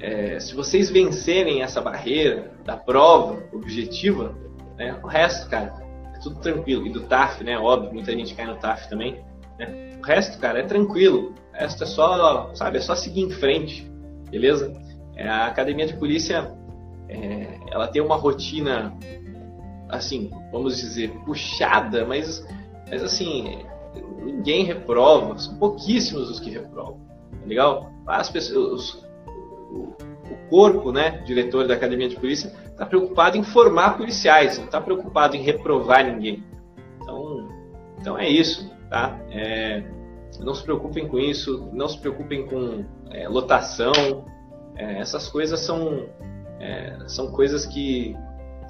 Speaker 2: é, se vocês vencerem essa barreira da prova objetiva, né, o resto, cara, é tudo tranquilo. E do TAF, né? Óbvio, muita gente cai no TAF também. Né? O resto, cara, é tranquilo. O resto é só, sabe, é só seguir em frente beleza? É, a academia de polícia, é, ela tem uma rotina, assim, vamos dizer, puxada, mas, mas assim, ninguém reprova, são pouquíssimos os que reprovam, tá legal? As pessoas, o, corpo, né, diretor da academia de polícia, está preocupado em formar policiais, não está preocupado em reprovar ninguém. Então, então é isso, tá? É, não se preocupem com isso, não se preocupem com é, lotação. É, essas coisas são, é, são coisas que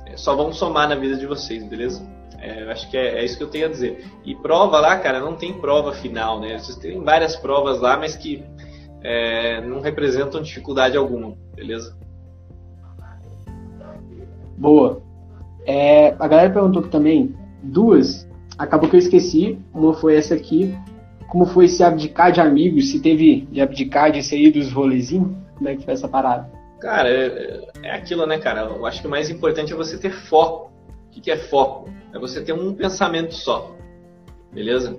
Speaker 2: é, só vão somar na vida de vocês, beleza? É, eu acho que é, é, isso que eu tenho a dizer. E prova lá, cara, não tem prova final, né? Vocês têm várias provas lá, mas que não representam dificuldade alguma, beleza?
Speaker 1: Boa. a galera perguntou também duas. Acabou que eu esqueci. Uma foi essa aqui, como foi esse abdicar de amigos? Se teve de abdicar de sair dos rolezinhos? Como é que foi essa parada?
Speaker 2: Cara, é, é aquilo, né, cara? Eu acho que o mais importante é você ter foco. O que é foco? É você ter um pensamento só. Beleza?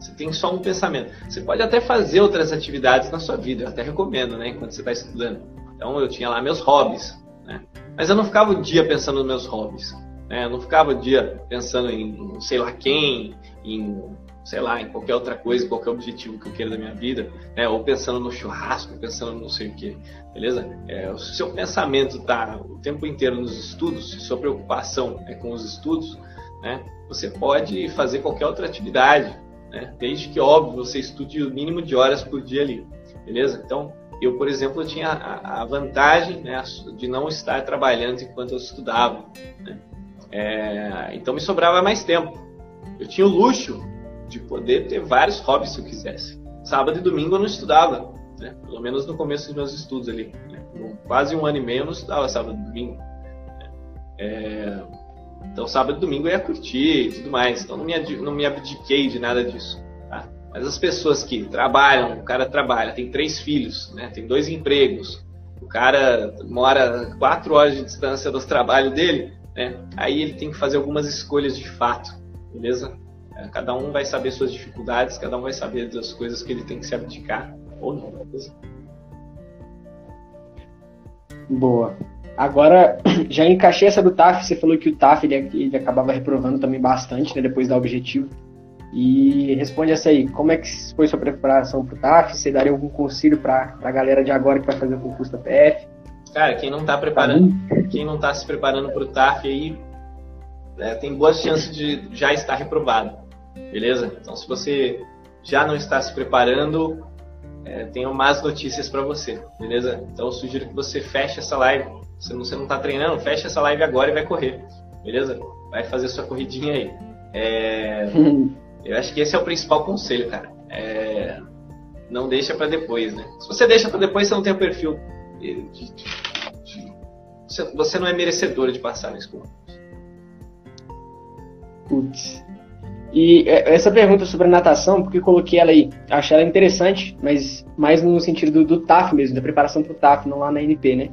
Speaker 2: Você tem só um pensamento. Você pode até fazer outras atividades na sua vida, eu até recomendo, né, enquanto você está estudando. Então eu tinha lá meus hobbies, né? Mas eu não ficava o dia pensando nos meus hobbies. Né? Eu não ficava o dia pensando em sei lá quem, em sei lá, em qualquer outra coisa, qualquer objetivo que eu queira da minha vida, né? ou pensando no churrasco, pensando no não sei o que, beleza? É, o seu pensamento está o tempo inteiro nos estudos, se sua preocupação é com os estudos, né? você pode fazer qualquer outra atividade, né? desde que, óbvio, você estude o mínimo de horas por dia ali, beleza? Então, eu, por exemplo, tinha a, a vantagem né, de não estar trabalhando enquanto eu estudava, né? é, então me sobrava mais tempo. Eu tinha o luxo de poder ter vários hobbies se eu quisesse. Sábado e domingo eu não estudava, né? pelo menos no começo dos meus estudos ali. Né? Quase um ano e meio eu não estudava sábado e domingo. Né? É... Então sábado e domingo eu ia curtir e tudo mais. Então não me, não me abdiquei de nada disso. Tá? Mas as pessoas que trabalham, o cara trabalha, tem três filhos, né? tem dois empregos, o cara mora quatro horas de distância do trabalho dele, né? aí ele tem que fazer algumas escolhas de fato, beleza? É, cada um vai saber suas dificuldades, cada um vai saber das coisas que ele tem que se abdicar ou não.
Speaker 1: Boa. Agora, *clears throat* já encaixei essa do TAF, você falou que o TAF ele, ele acabava reprovando também bastante, né, depois da objetivo. E responde essa aí, como é que foi sua preparação para o TAF? Você daria algum conselho para a galera de agora que vai fazer o concurso da PF?
Speaker 2: Cara, quem não está preparando, tá quem não está se preparando para o TAF aí, é, tem boas chances de já estar reprovado beleza? Então, se você já não está se preparando, é, tenho más notícias para você, beleza? Então eu sugiro que você feche essa live. Se você não está treinando, feche essa live agora e vai correr, beleza? Vai fazer sua corridinha aí. É, *laughs* eu acho que esse é o principal conselho, cara. É, não deixa para depois, né? Se você deixa para depois, você não tem o perfil. Você não é merecedor de passar na escola.
Speaker 1: Putz. E é, essa pergunta sobre a natação, porque eu coloquei ela aí, achei ela interessante, mas mais no sentido do, do TAF mesmo, da preparação para o TAF, não lá na NP, né?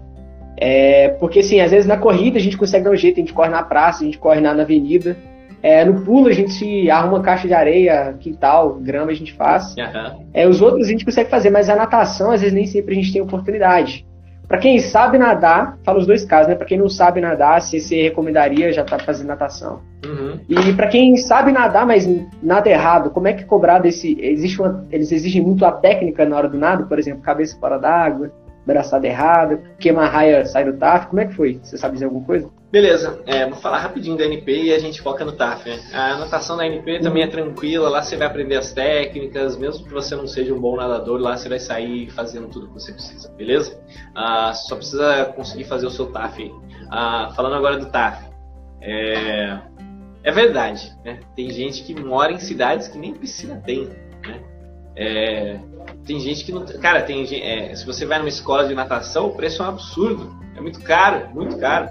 Speaker 1: É, porque assim, às vezes na corrida a gente consegue dar um jeito, a gente corre na praça, a gente corre na, na avenida. É, no pulo a gente arruma caixa de areia, quintal, grama a gente faz. Uhum. É, os outros a gente consegue fazer, mas a natação às vezes nem sempre a gente tem oportunidade. Para quem sabe nadar, fala os dois casos, né? Para quem não sabe nadar, se você recomendaria já tá fazendo natação. Uhum. E para quem sabe nadar, mas nada errado, como é que cobrar desse? Existe uma, eles exigem muito a técnica na hora do nado, por exemplo, cabeça fora d'água, braçada errada, queima raia sai do TAF. Como é que foi? Você sabe dizer alguma coisa?
Speaker 2: Beleza, é, vou falar rapidinho da NP e a gente foca no TAF. Né? A natação da NP também é tranquila, lá você vai aprender as técnicas, mesmo que você não seja um bom nadador, lá você vai sair fazendo tudo que você precisa, beleza? Ah, só precisa conseguir fazer o seu TAF. Ah, falando agora do TAF, é, é verdade, né? Tem gente que mora em cidades que nem piscina tem, né? É, tem gente que não. Cara, tem é, se você vai numa escola de natação, o preço é um absurdo. É muito caro, muito caro.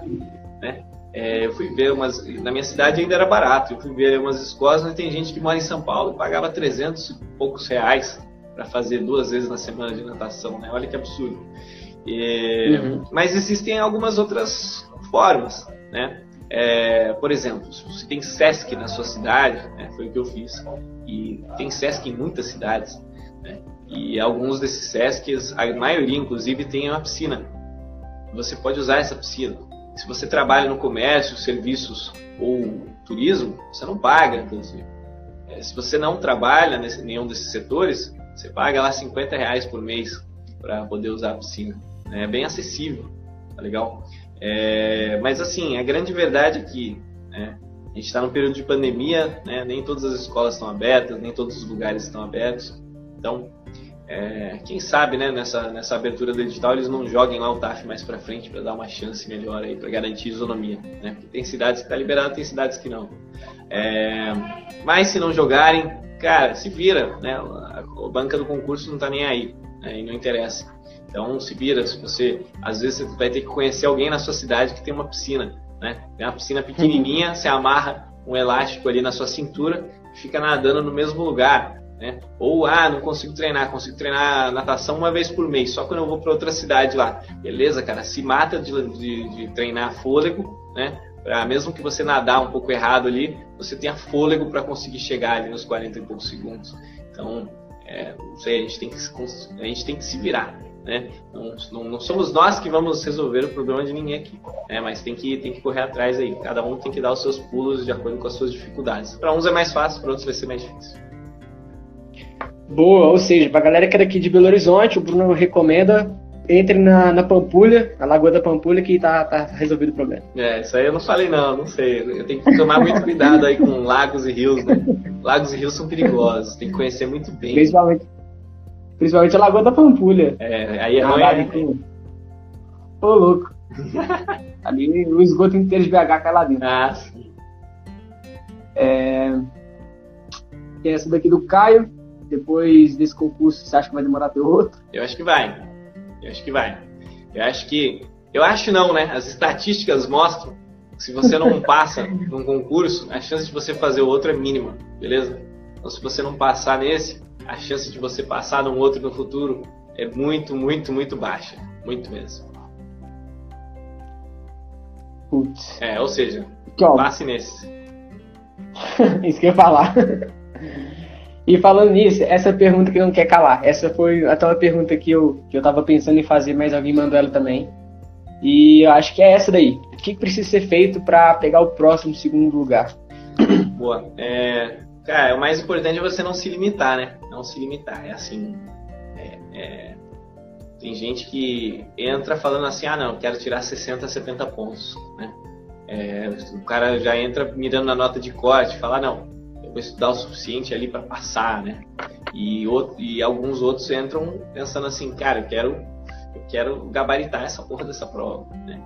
Speaker 2: Né? É, eu fui ver umas. Na minha cidade ainda era barato. Eu fui ver umas escolas onde tem gente que mora em São Paulo e pagava 300 e poucos reais para fazer duas vezes na semana de natação. Né? Olha que absurdo. É, uhum. Mas existem algumas outras formas. Né? É, por exemplo, se tem SESC na sua cidade, né, foi o que eu fiz, e tem SESC em muitas cidades, né, e alguns desses SESCs, a maioria inclusive, tem uma piscina. Você pode usar essa piscina. Se você trabalha no comércio, serviços ou turismo, você não paga, inclusive. É, se você não trabalha nesse, nenhum desses setores, você paga lá 50 reais por mês para poder usar a piscina. É bem acessível, tá legal? É, mas assim, a grande verdade é que né, a gente está num período de pandemia, né, nem todas as escolas estão abertas, nem todos os lugares estão abertos. Então, é, quem sabe, né, nessa, nessa abertura do edital, eles não joguem lá o TAF mais para frente para dar uma chance melhor aí, para garantir isonomia. Né? Porque tem cidades que está liberado, tem cidades que não. É, mas se não jogarem, cara, se vira, né? A, a banca do concurso não está nem aí, né? e não interessa. Então se vira, se você, às vezes você vai ter que conhecer alguém na sua cidade que tem uma piscina, né? Tem uma piscina pequenininha, *laughs* você amarra um elástico ali na sua cintura, fica nadando no mesmo lugar. Né? Ou, ah, não consigo treinar, consigo treinar natação uma vez por mês, só quando eu vou para outra cidade lá. Beleza, cara, se mata de, de, de treinar fôlego, né? Pra, mesmo que você nadar um pouco errado ali, você tenha fôlego para conseguir chegar ali nos 40 e poucos segundos. Então, é, não sei, a gente tem que, a gente tem que se virar. Né? Não, não, não, somos nós que vamos resolver o problema de ninguém aqui, né? mas tem que, tem que correr atrás aí. Cada um tem que dar os seus pulos de acordo com as suas dificuldades. Para uns é mais fácil, para outros vai ser mais difícil.
Speaker 1: Boa, ou seja, pra galera que é daqui de Belo Horizonte, o Bruno recomenda entre na, na Pampulha, na Lagoa da Pampulha, que tá, tá resolvido o problema.
Speaker 2: É, isso aí eu não falei não, não sei. Eu tenho que tomar muito cuidado aí com lagos e rios, né? Lagos e rios são perigosos, tem que conhecer muito bem.
Speaker 1: Principalmente, principalmente a Lagoa da Pampulha.
Speaker 2: É, aí é ruim. É...
Speaker 1: Com... Ô, louco. *laughs* Ali o esgoto inteiro de BH cai lá dentro.
Speaker 2: Ah, sim.
Speaker 1: É... Tem essa daqui do Caio. Depois desse concurso, você acha que vai demorar ter outro?
Speaker 2: Eu acho que vai. Eu acho que vai. Eu acho que. Eu acho não, né? As estatísticas mostram que se você não *laughs* passa num concurso, a chance de você fazer o outro é mínima, beleza? Então, se você não passar nesse, a chance de você passar num outro no futuro é muito, muito, muito baixa. Muito mesmo.
Speaker 1: Putz.
Speaker 2: É, ou seja, passe nesse. *laughs*
Speaker 1: Isso que eu ia falar. E falando nisso, essa pergunta que não quer calar, essa foi até uma pergunta que eu, que eu tava pensando em fazer, mas alguém mandou ela também. E eu acho que é essa daí. O que precisa ser feito para pegar o próximo segundo lugar? *coughs*
Speaker 2: Boa. É, cara, o mais importante é você não se limitar, né? Não se limitar. É assim. É, é, tem gente que entra falando assim: ah, não, quero tirar 60, 70 pontos, né? É, o cara já entra mirando na nota de corte, fala: ah, não, estudar o suficiente ali para passar, né? E, outro, e alguns outros entram pensando assim, cara, eu quero, eu quero gabaritar essa porra dessa prova, né?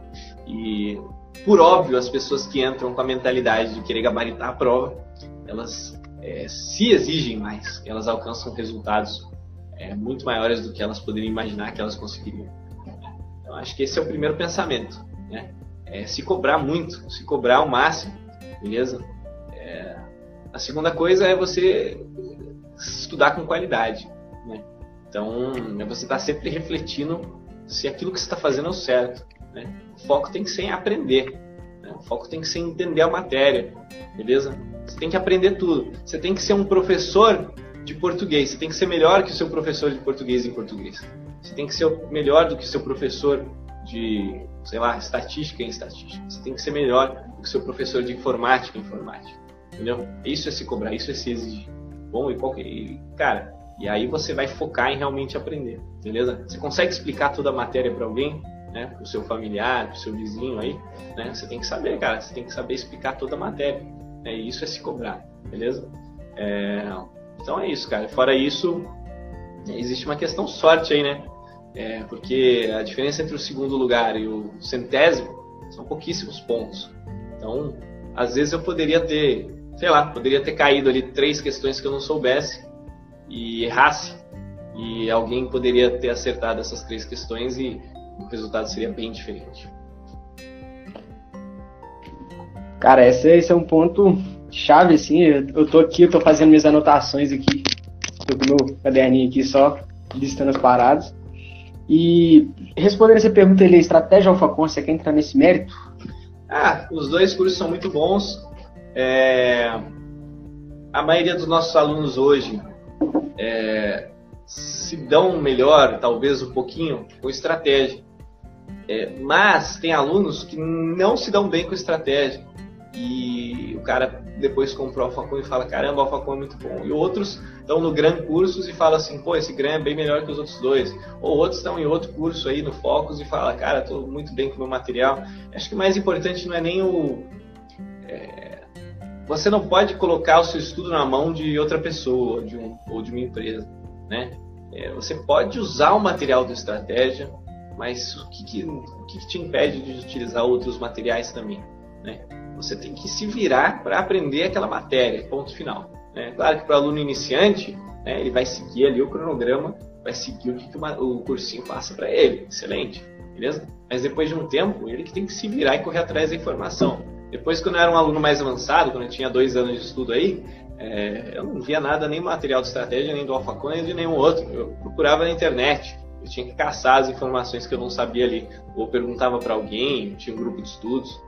Speaker 2: E por óbvio, as pessoas que entram com a mentalidade de querer gabaritar a prova, elas é, se exigem mais, elas alcançam resultados é, muito maiores do que elas poderiam imaginar que elas conseguiriam. Então, acho que esse é o primeiro pensamento, né? É se cobrar muito, se cobrar ao máximo, beleza? É, a segunda coisa é você estudar com qualidade, né? Então, é você estar tá sempre refletindo se aquilo que você está fazendo é o certo. Né? O foco tem que ser em aprender. Né? O foco tem que ser em entender a matéria, beleza? Você tem que aprender tudo. Você tem que ser um professor de português. Você tem que ser melhor que o seu professor de português em português. Você tem que ser melhor do que o seu professor de, sei lá, estatística em estatística. Você tem que ser melhor do que o seu professor de informática em informática. Entendeu? Isso é se cobrar, isso é se exigir. Bom, e qualquer. Cara, e aí você vai focar em realmente aprender, beleza? Você consegue explicar toda a matéria para alguém? né, para o seu familiar, para o seu vizinho aí, né, você tem que saber, cara, você tem que saber explicar toda a matéria. Né, e isso é se cobrar, beleza? É, então é isso, cara. Fora isso, existe uma questão sorte aí, né? É, porque a diferença entre o segundo lugar e o centésimo são pouquíssimos pontos. Então, às vezes eu poderia ter, sei lá, poderia ter caído ali três questões que eu não soubesse e errasse. E alguém poderia ter acertado essas três questões e o resultado seria bem diferente.
Speaker 1: Cara, esse, esse é um ponto chave, assim. Eu tô aqui, eu tô fazendo minhas anotações aqui. Tô com meu caderninho aqui só, listando as paradas. E respondendo essa pergunta, ele, estratégia Alfacon, você quer entrar nesse mérito?
Speaker 2: Ah, os dois cursos são muito bons. É... A maioria dos nossos alunos hoje é... se dão melhor, talvez um pouquinho, com estratégia. É, mas tem alunos que não se dão bem com estratégia. E o cara depois comprou o Alfacom e fala: caramba, o Alfacom é muito bom. E outros estão no Gran Cursos e falam assim: pô, esse Gran é bem melhor que os outros dois. Ou outros estão em outro curso aí no Focus e falam: cara, estou muito bem com o meu material. Acho que o mais importante não é nem o. É, você não pode colocar o seu estudo na mão de outra pessoa de um, ou de uma empresa. Né? É, você pode usar o material da estratégia mas o que, que, o que, que te impede de utilizar outros materiais também? Né? Você tem que se virar para aprender aquela matéria, ponto final. Né? Claro que para o aluno iniciante, né, ele vai seguir ali o cronograma, vai seguir o que, que o cursinho passa para ele, excelente, beleza? Mas depois de um tempo, ele que tem que se virar e correr atrás da informação. Depois, quando eu era um aluno mais avançado, quando eu tinha dois anos de estudo aí, é, eu não via nada, nem material de estratégia, nem do AlphaCon, nem de nenhum outro. Eu procurava na internet. Eu tinha que caçar as informações que eu não sabia ali. Ou perguntava para alguém, tinha um grupo de estudos.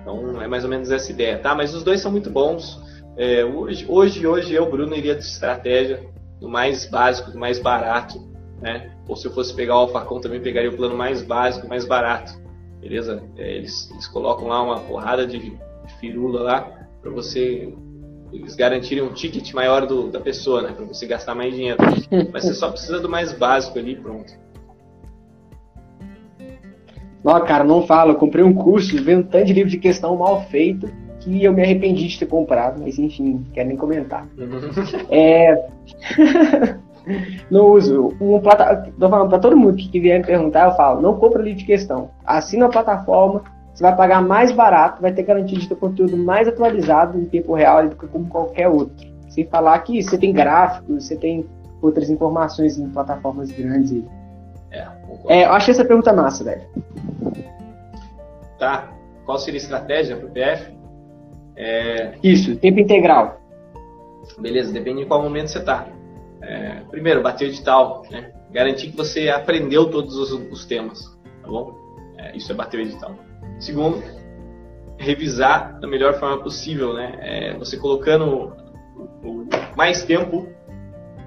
Speaker 2: Então é mais ou menos essa ideia, tá? Mas os dois são muito bons. É, hoje, hoje, hoje eu, Bruno, iria de estratégia do mais básico, do mais barato, né? Ou se eu fosse pegar o Alfacom, também pegaria o plano mais básico, mais barato, beleza? É, eles, eles colocam lá uma porrada de, de firula lá para você eles garantirem um ticket maior do, da pessoa, né? Para você gastar mais dinheiro. *laughs* Mas você só precisa do mais básico ali pronto.
Speaker 1: Não, cara, não fala. Eu comprei um curso, veio um tanto de livro de questão mal feito que eu me arrependi de ter comprado, mas enfim, quero nem comentar. *laughs* é... *laughs* não uso. Um plata... Tô falando para todo mundo que vier me perguntar, eu falo, não compra livro de questão. Assina a plataforma, você vai pagar mais barato, vai ter garantia de ter conteúdo mais atualizado em tempo real do que como qualquer outro. Sem falar que você tem gráficos, você tem outras informações em plataformas grandes. É, é eu achei essa pergunta massa, velho.
Speaker 2: Tá. Qual seria a estratégia para o PF?
Speaker 1: É... Isso, tempo integral.
Speaker 2: Beleza, depende de qual momento você está. É, primeiro, bater o edital, né? Garantir que você aprendeu todos os, os temas, tá bom? É, isso é bater o edital. Segundo, revisar da melhor forma possível, né? É, você colocando mais tempo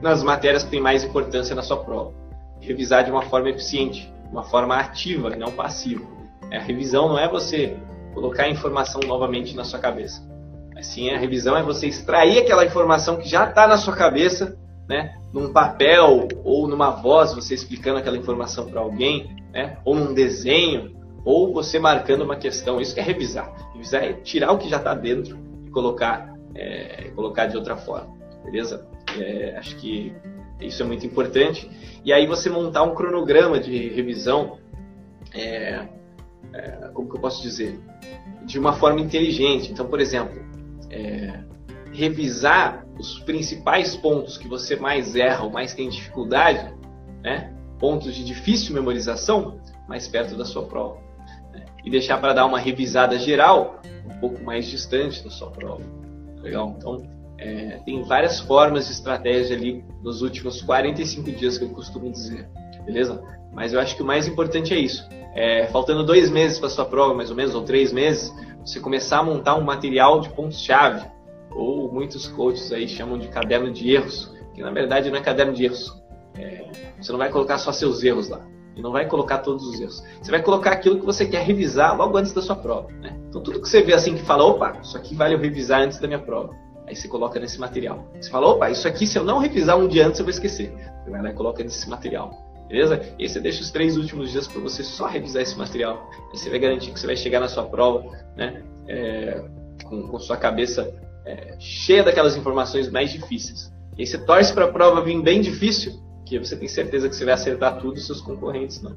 Speaker 2: nas matérias que têm mais importância na sua prova. Revisar de uma forma eficiente, uma forma ativa não passiva. É, a revisão não é você colocar a informação novamente na sua cabeça. Mas sim, a revisão é você extrair aquela informação que já está na sua cabeça, né? Num papel ou numa voz, você explicando aquela informação para alguém, né? Ou num desenho, ou você marcando uma questão. Isso que é revisar. Revisar é tirar o que já está dentro e colocar, é, colocar de outra forma. Beleza? É, acho que Isso é muito importante. E aí você montar um cronograma de revisão, é, é, como que eu posso dizer? De uma forma inteligente. Então, por exemplo, é, revisar os principais pontos que você mais erra ou mais tem dificuldade, né? pontos de difícil memorização, mais perto da sua prova. Né? E deixar para dar uma revisada geral um pouco mais distante da sua prova. Legal? Então, é, tem várias formas de estratégia ali nos últimos 45 dias que eu costumo dizer, beleza? Mas eu acho que o mais importante é isso. É, faltando dois meses para sua prova, mais ou menos, ou três meses, você começar a montar um material de pontos-chave, ou muitos coaches aí chamam de caderno de erros, que na verdade não é caderno de erros. É, você não vai colocar só seus erros lá. E não vai colocar todos os erros. Você vai colocar aquilo que você quer revisar logo antes da sua prova. Né? Então tudo que você vê assim que fala, opa, isso aqui vale eu revisar antes da minha prova. Aí você coloca nesse material. Você fala, opa, isso aqui se eu não revisar um dia antes eu vou esquecer. Você vai lá e coloca nesse material. Beleza? E aí você deixa os três últimos dias para você só revisar esse material. Aí você vai garantir que você vai chegar na sua prova, né? É, com, com sua cabeça é, cheia daquelas informações mais difíceis. E aí você torce para a prova vir bem difícil, que você tem certeza que você vai acertar tudo seus concorrentes não.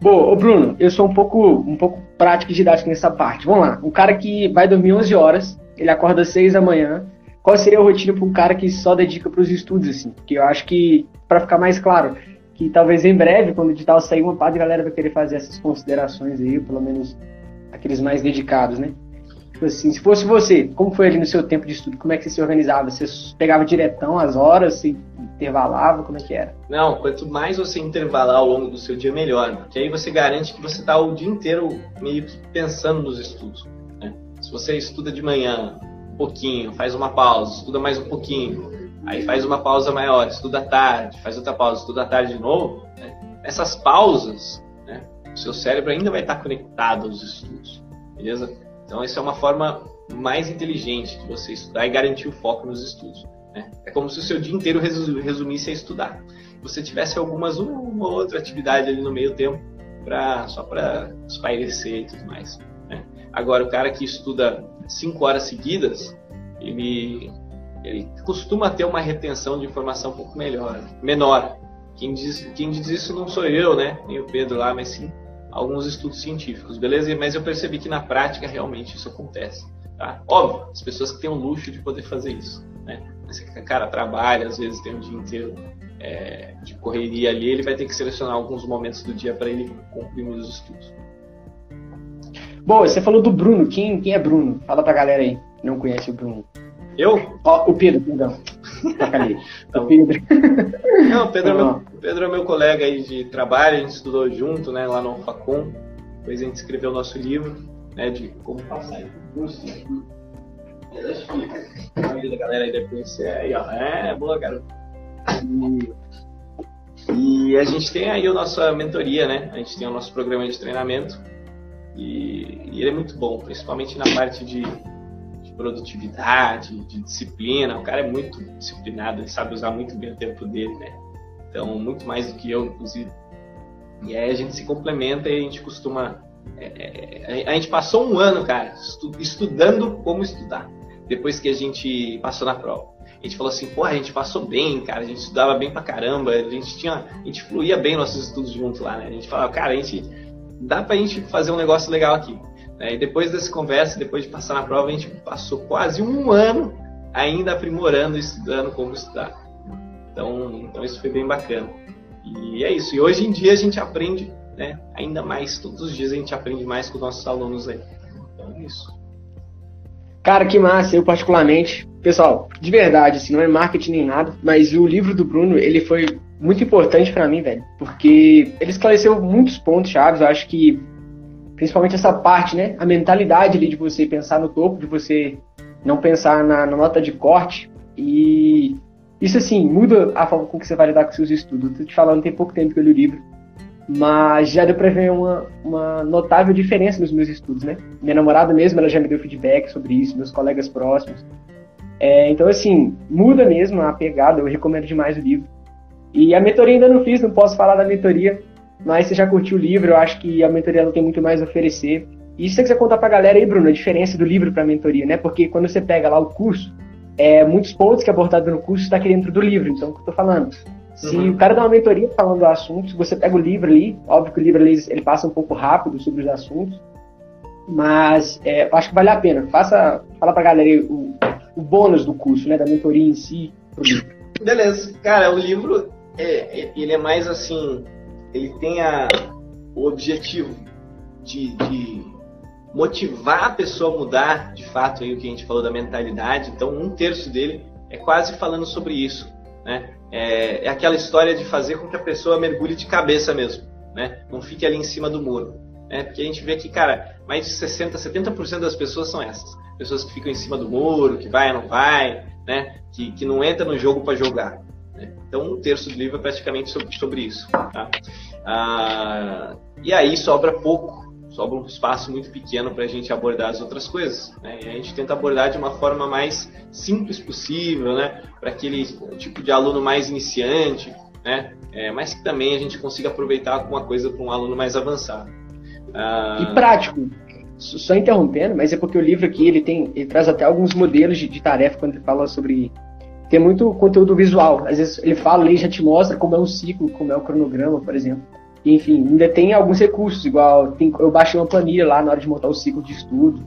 Speaker 1: Bom, Bruno, eu sou um pouco, um pouco prático e didático nessa parte. Vamos lá. Um cara que vai dormir 11 horas, ele acorda às 6 da manhã. Qual seria a rotina para um cara que só dedica para os estudos, assim? Porque eu acho que, para ficar mais claro, que talvez em breve, quando o edital sair, uma parte da galera vai querer fazer essas considerações aí, pelo menos aqueles mais dedicados, né? Tipo assim, se fosse você, como foi ali no seu tempo de estudo? Como é que você se organizava? Você pegava diretão as horas, se intervalava? Como é que era?
Speaker 2: Não, quanto mais você intervalar ao longo do seu dia, melhor. Porque aí você garante que você está o dia inteiro meio que pensando nos estudos. Né? Se você estuda de manhã um pouquinho, faz uma pausa, estuda mais um pouquinho, aí faz uma pausa maior, estuda à tarde, faz outra pausa, estuda à tarde de novo. Né? Essas pausas, né? o seu cérebro ainda vai estar conectado aos estudos. Beleza? Então, essa é uma forma mais inteligente de você estudar e garantir o foco nos estudos. Né? É como se o seu dia inteiro resumisse a estudar. Você tivesse algumas uma outra atividade ali no meio tempo para só para espairecer e tudo mais. Né? Agora, o cara que estuda cinco horas seguidas, ele ele costuma ter uma retenção de informação um pouco melhor, menor. Quem diz, quem diz isso não sou eu, né? Nem o Pedro lá, mas sim alguns estudos científicos, beleza? Mas eu percebi que na prática realmente isso acontece. Tá? Óbvio, as pessoas que têm o luxo de poder fazer isso. Né? O cara trabalha, às vezes tem um dia inteiro é, de correria ali, ele vai ter que selecionar alguns momentos do dia para ele concluir os estudos.
Speaker 1: Bom, você falou do Bruno. Quem, quem é Bruno? Fala pra galera aí, não conhece o Bruno.
Speaker 2: Eu?
Speaker 1: O Pedro, perdão.
Speaker 2: então, o Pedro. Não, o Pedro, é meu, Pedro é meu colega aí de trabalho, a gente estudou junto, né, lá no Facom. Depois a gente escreveu o nosso livro, né, de como passar em curso. A galera aí deve conhecer aí, ó. É, boa, garoto. E, e a gente tem aí a nossa mentoria, né? A gente tem o nosso programa de treinamento. E, e ele é muito bom, principalmente na parte de produtividade, de disciplina. O cara é muito disciplinado, ele sabe usar muito bem o tempo dele, né? Então, muito mais do que eu, inclusive. E aí a gente se complementa e a gente costuma. É, é, a gente passou um ano, cara, estudando como estudar, depois que a gente passou na prova. A gente falou assim, pô, a gente passou bem, cara, a gente estudava bem pra caramba, a gente tinha. A gente fluía bem nossos estudos junto lá, né? A gente falava, cara, a gente. dá pra gente fazer um negócio legal aqui. É, e depois dessa conversa, depois de passar na prova, a gente passou quase um ano ainda aprimorando, estudando como estudar. Então, então isso foi bem bacana. E é isso. E hoje em dia a gente aprende né, ainda mais, todos os dias a gente aprende mais com os nossos alunos aí. Então é isso.
Speaker 1: Cara, que massa, eu particularmente. Pessoal, de verdade, assim, não é marketing nem nada, mas o livro do Bruno, ele foi muito importante para mim, velho, porque ele esclareceu muitos pontos chaves. Eu acho que principalmente essa parte, né? A mentalidade ali de você pensar no topo, de você não pensar na, na nota de corte. E isso, assim, muda a forma com que você vai lidar com seus estudos. Eu tô te falando, tem pouco tempo que eu li o livro, mas já deu pra ver uma, uma notável diferença nos meus estudos, né? Minha namorada mesmo, ela já me deu feedback sobre isso, meus colegas próximos. É, então, assim, muda mesmo a pegada, eu recomendo demais o livro. E a mentoria ainda não fiz, não posso falar da mentoria, mas você já curtiu o livro, eu acho que a mentoria ela tem muito mais a oferecer. E se você quiser contar pra galera aí, Bruno, a diferença do livro pra mentoria, né? Porque quando você pega lá o curso, é, muitos pontos que é abordado no curso está aqui dentro do livro. Então, o que eu tô falando? Se uhum. o cara dá uma mentoria falando do assunto, você pega o livro ali, óbvio que o livro ali, ele passa um pouco rápido sobre os assuntos, mas é, acho que vale a pena. Faça, fala pra galera aí o, o bônus do curso, né, da mentoria em si.
Speaker 2: Beleza, cara, o livro é, é, ele é mais assim, ele tem a, o objetivo de, de motivar a pessoa a mudar, de fato, aí o que a gente falou da mentalidade. Então, um terço dele é quase falando sobre isso, né? É, é aquela história de fazer com que a pessoa mergulhe de cabeça mesmo, né? Não fique ali em cima do muro. Né? Porque a gente vê que, cara, mais de 60, 70% das pessoas são essas. Pessoas que ficam em cima do muro, que vai ou não vai, né? Que, que não entra no jogo para jogar. Né? Então, um terço do livro é praticamente sobre, sobre isso. Tá? Ah, e aí sobra pouco sobra um espaço muito pequeno para a gente abordar as outras coisas. Né? E a gente tenta abordar de uma forma mais simples possível, né? para aquele tipo de aluno mais iniciante, né? É, mas que também a gente consiga aproveitar alguma coisa para um aluno mais avançado.
Speaker 1: Ah... E prático. Só interrompendo, mas é porque o livro aqui ele tem, ele traz até alguns modelos de, de tarefa quando ele fala sobre tem muito conteúdo visual. Às vezes ele fala e já te mostra como é um ciclo, como é o cronograma, por exemplo. Enfim, ainda tem alguns recursos, igual tem, eu baixei uma planilha lá na hora de montar o ciclo de estudo.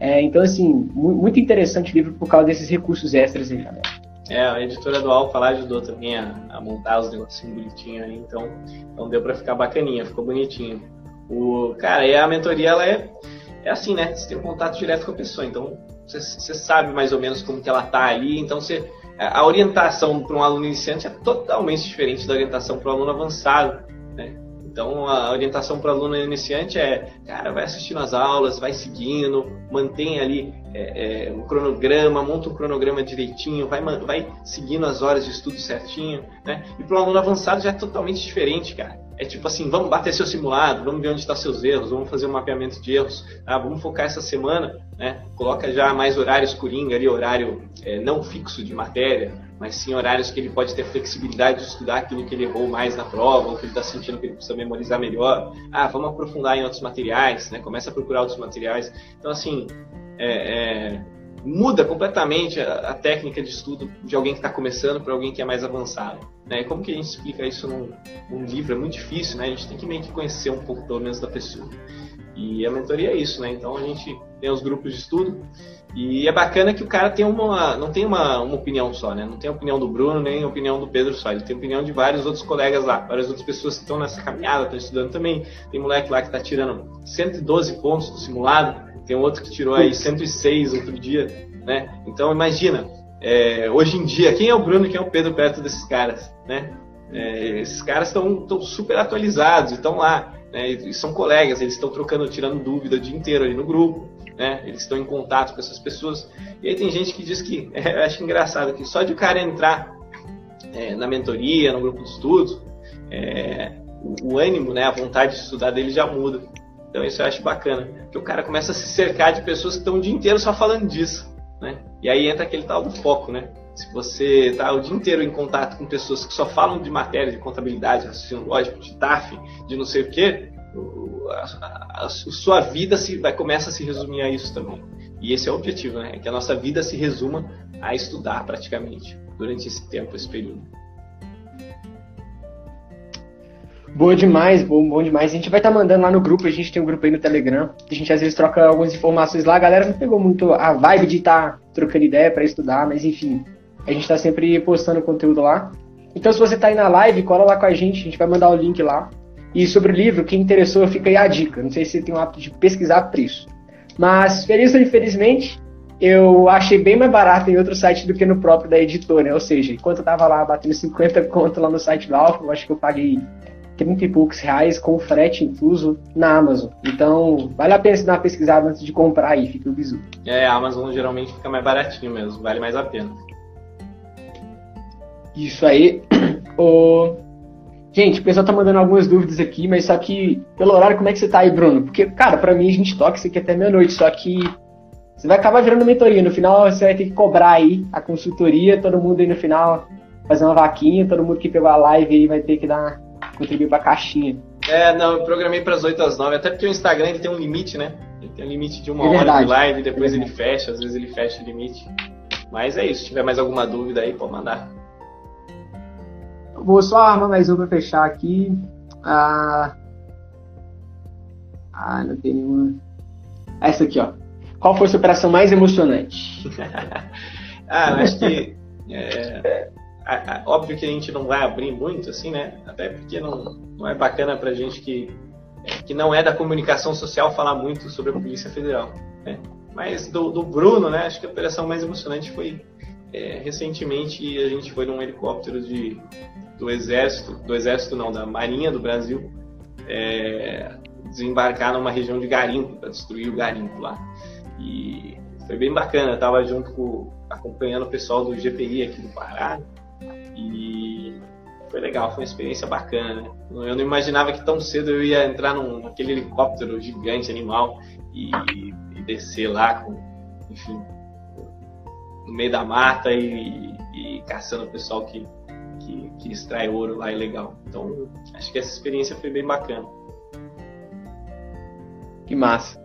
Speaker 1: É, então, assim, muito interessante o livro por causa desses recursos extras aí, galera.
Speaker 2: É, a editora do Alfa lá ajudou também a, a montar os negocinhos bonitinhos aí, então, então deu para ficar bacaninha, ficou bonitinho. O, cara, e a mentoria, ela é, é assim, né? Você tem um contato direto com a pessoa, então você, você sabe mais ou menos como que ela tá ali, então você, a orientação para um aluno iniciante é totalmente diferente da orientação para um aluno avançado, né? Então, a orientação para o aluno iniciante é, cara, vai assistindo as aulas, vai seguindo, mantém ali é, é, um cronograma, monta um cronograma direitinho, vai, vai seguindo as horas de estudo certinho, né? E para o aluno avançado já é totalmente diferente, cara. É tipo assim, vamos bater seu simulado, vamos ver onde estão seus erros, vamos fazer um mapeamento de erros, ah, vamos focar essa semana, né? Coloca já mais horários coringa ali, horário é, não fixo de matéria, mas sim horários que ele pode ter flexibilidade de estudar aquilo que ele errou mais na prova, ou que ele está sentindo que ele precisa memorizar melhor. Ah, vamos aprofundar em outros materiais, né? Começa a procurar outros materiais. Então, assim, é, é, muda completamente a, a, técnica de estudo de alguém que está começando para alguém que é mais avançado. Né? Como que a gente explica isso num, num livro? É muito difícil, né? A gente tem que meio que conhecer um pouco, pelo menos, da pessoa. E a mentoria é isso, né? Então, a gente tem os grupos de estudo, e é bacana que o cara tem uma, não tem uma, uma opinião só, né? Não tem a opinião do Bruno, nem a opinião do Pedro só. Ele tem a opinião de vários outros colegas lá, várias outras pessoas que estão nessa caminhada, estão estudando também. Tem moleque lá que está tirando 112 pontos do simulado, tem outro que tirou aí 106 outro dia, né? Então imagina, é, hoje em dia, quem é o Bruno e quem é o Pedro perto desses caras, né? É, esses caras estão super atualizados, estão lá, né? E são colegas, eles estão trocando, tirando dúvida o dia inteiro ali no grupo né? Eles estão em contato com essas pessoas. E aí tem gente que diz que, *laughs* eu acho engraçado, que só de o cara entrar é, na mentoria, no grupo de estudos, é, o, o, ânimo, né, a vontade de estudar dele já muda. Então isso eu acho bacana, que o cara começa a se cercar de pessoas que estão o dia inteiro só falando disso, né? E aí entra aquele tal do foco, né? Se você está o dia inteiro em contato com pessoas que só falam de matéria, de contabilidade, raciocínio lógico, de TAF, de não sei o quê, a, a, sua vida se, vai, começa a se resumir a isso também. E esse é o objetivo, né? É que a nossa vida se resuma a estudar praticamente durante esse tempo, esse período.
Speaker 1: Boa demais, bom, bom demais. A gente vai estar tá mandando lá no grupo, a gente tem um grupo aí no Telegram. A gente às vezes troca algumas informações lá. A galera não pegou muito a vibe de estar tá trocando ideia para estudar, mas enfim, a gente está sempre postando conteúdo lá. Então se você está aí na live, cola lá com a gente, a gente vai mandar o link lá. E sobre o livro, quem interessou, fica aí a dica. Não sei se você tem o hábito de pesquisar preço. Mas, feliz ou infelizmente, eu achei bem mais barato em outro site do que no próprio da editora. Ou seja, enquanto eu tava lá batendo 50 conto lá no site do Alfa, eu acho que eu paguei 30 e poucos reais com frete incluso na Amazon. Então, vale a pena dar uma pesquisada antes de comprar aí, fica o bizu.
Speaker 2: É, a Amazon geralmente fica mais baratinho mesmo, vale mais a pena.
Speaker 1: Isso aí. *clears throat* O... Gente, o pessoal tá mandando algumas dúvidas aqui, mas só que pelo horário, como é que você tá aí, Bruno? Porque, cara, pra mim a gente toca isso aqui até meia-noite, só que você vai acabar virando mentoria. No final você vai ter que cobrar aí a consultoria, todo mundo aí no final fazer uma vaquinha, todo mundo que pegou a live aí vai ter que dar contribuir pra caixinha.
Speaker 2: É, não, eu programei para as 8 às 9, até porque o Instagram ele tem um limite, né? Ele tem um limite de uma é hora de live, depois é ele fecha, às vezes ele fecha o limite. Mas é isso, se tiver mais alguma dúvida aí, pode mandar.
Speaker 1: Vou só armar mais uma para fechar aqui. Ah, ah, não tem nenhuma. Essa aqui, ó. Qual foi a sua operação mais emocionante? *laughs*
Speaker 2: ah, acho que. É, óbvio que a gente não vai abrir muito, assim, né? Até porque não, não é bacana pra gente que, que não é da comunicação social falar muito sobre a Polícia Federal. Né? Mas do, do Bruno, né? Acho que a operação mais emocionante foi é, recentemente a gente foi num helicóptero de, do Exército, do Exército não, da Marinha do Brasil, é, desembarcar numa região de garimpo, para destruir o garimpo lá. E foi bem bacana, eu tava junto com, acompanhando o pessoal do GPI aqui do Pará, e foi legal, foi uma experiência bacana. Eu não imaginava que tão cedo eu ia entrar num, naquele helicóptero gigante, animal, e, e descer lá, com, enfim, no meio da mata e, e caçando o pessoal que, que, que, extrai ouro lá é legal. Então, acho que essa experiência foi bem bacana.
Speaker 1: Que massa.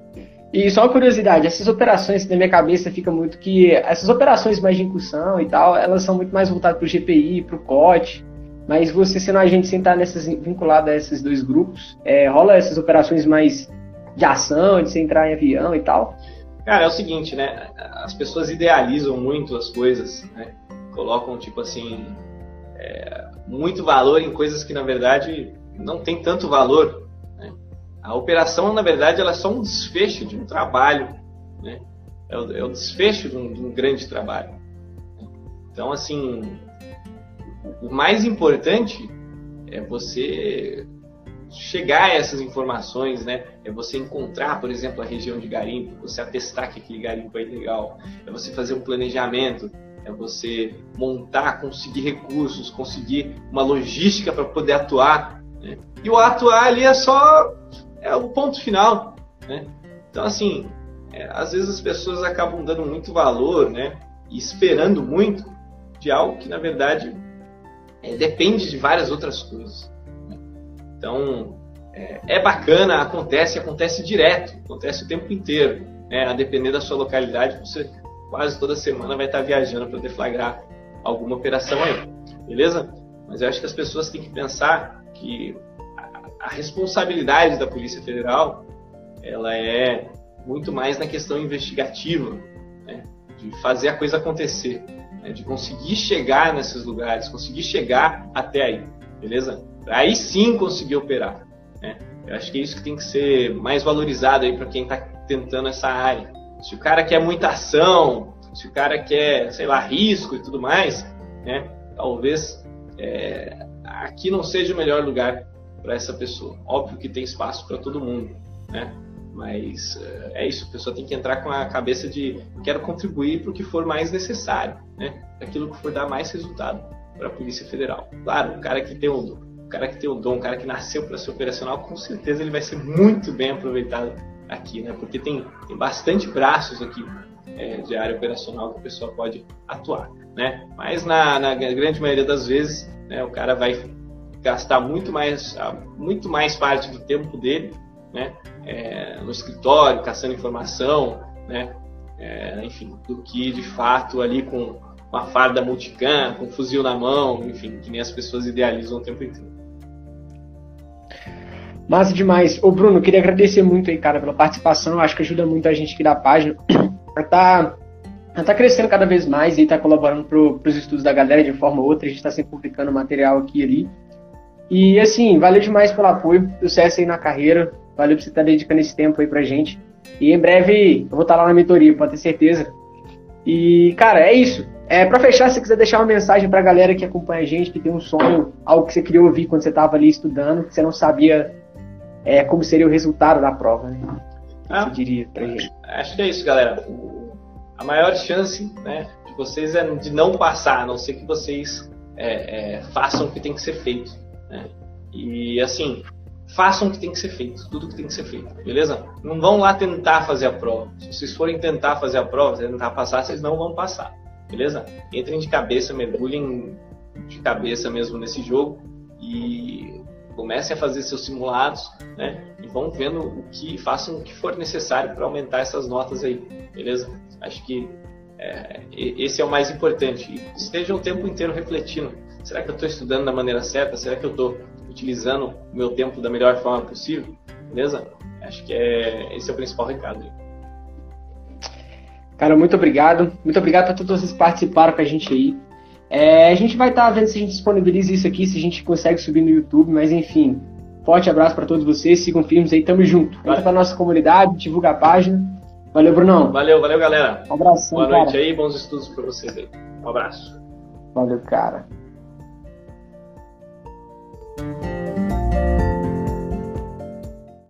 Speaker 1: E só uma curiosidade, essas operações na minha cabeça fica muito que essas operações mais de incursão e tal, elas são muito mais voltadas para o GPI, para o COT, mas você sendo agente sem estar nessas, vinculado a esses dois grupos, é, rola essas operações mais de ação, de você entrar em avião e tal?
Speaker 2: Cara, é o seguinte, né? As pessoas idealizam muito as coisas, né? Colocam, tipo assim, é, muito valor em coisas que, na verdade, não tem tanto valor. A operação, na verdade, ela é só um desfecho de um trabalho, né? É o, é o desfecho de um, de um, grande trabalho. Então, assim, o mais importante é você chegar a essas informações, né? É você encontrar, por exemplo, a região de garimpo, você atestar que aquele garimpo é legal, é você fazer um planejamento, é você montar, conseguir recursos, conseguir uma logística para poder atuar. Né? E o atuar ali é só é o ponto final, né? Então, assim, é, às vezes as pessoas acabam dando muito valor, né? E esperando muito de algo que, na verdade, é, depende de várias outras coisas. Né? Então, é, é, bacana, acontece, acontece direto, acontece o tempo inteiro. Né? A depender da sua localidade, você quase toda semana vai estar viajando para deflagrar alguma operação aí, beleza? Mas eu acho que as pessoas têm que pensar que a responsabilidade da Polícia Federal ela é muito mais na questão investigativa, né? de fazer a coisa acontecer, né? de conseguir chegar nesses lugares, conseguir chegar até aí, beleza? Aí sim conseguir operar. Né? Eu acho que é isso que tem que ser mais valorizado aí para quem está tentando essa área. Se o cara quer muita ação, se o cara quer, sei lá, risco e tudo mais, né? talvez é, aqui não seja o melhor lugar para essa pessoa. Óbvio que tem espaço para todo mundo, né? Mas é, é isso, a pessoa tem que entrar com a cabeça de quero contribuir para o que for mais necessário, né? Aquilo que for dar mais resultado para a Polícia Federal. Claro, o cara que tem o, o cara que tem o dom, o cara que nasceu para ser operacional, com certeza ele vai ser muito bem aproveitado aqui, né? Porque tem, tem bastante braços aqui é, de área operacional que a pessoa pode atuar, né? Mas na, na grande maioria das vezes, né, o cara vai gastar muito mais, muito mais parte do tempo dele né, é, no escritório, caçando informação, né, é, enfim, do que de fato ali com uma farda multicam, com um fuzil na mão, enfim, que nem as pessoas idealizam o tempo inteiro.
Speaker 1: Massa demais. Ô Bruno, queria agradecer muito aí, cara, pela participação. Acho que ajuda muito a gente aqui da página. *clears throat* Tá, tá crescendo cada vez mais e tá colaborando para os estudos da galera de forma ou outra. A gente está sempre publicando material aqui e ali. E assim, valeu demais pelo apoio, sucesso aí na carreira, valeu por você estar dedicando esse tempo aí pra gente. E em breve eu vou estar lá na mentoria, pode ter certeza. E, cara, é isso. É, para fechar, se quiser deixar uma mensagem pra galera que acompanha a gente, que tem um sonho, algo que você queria ouvir quando você estava ali estudando, que você não sabia é, como seria o resultado da prova, né?
Speaker 2: Ah, você diria pra gente? Acho que é isso, galera. A maior chance né, de vocês é de não passar, a não ser que vocês é, é, façam o que tem que ser feito. Né? E assim, façam o que tem que ser feito, tudo que tem que ser feito, beleza? Não vão lá tentar fazer a prova. Se vocês forem tentar fazer a prova, tentar passar, vocês não vão passar, beleza? Entrem de cabeça, mergulhem de cabeça mesmo nesse jogo e comecem a fazer seus simulados, né? E vão vendo o que façam o que for necessário para aumentar essas notas aí, beleza? Acho que É, esse é o mais importante. Esteja o tempo inteiro refletindo. Será que eu estou estudando da maneira certa? Será que eu estou utilizando o meu tempo da melhor forma possível? Beleza? Acho que é, esse é o principal recado.
Speaker 1: Cara, muito obrigado. Muito obrigado para todos vocês que participaram com a gente aí. É, a gente vai estar tá vendo se a gente disponibiliza isso aqui, se a gente consegue subir no YouTube, mas enfim. Forte abraço para todos vocês, sigam firmes aí, tamo junto. Entra pra nossa comunidade, divulga a página. Valeu, Brunão.
Speaker 2: Valeu, valeu, galera.
Speaker 1: Um abraço.
Speaker 2: Boa noite cara. aí, bons estudos para vocês aí. Um abraço.
Speaker 1: Valeu, cara.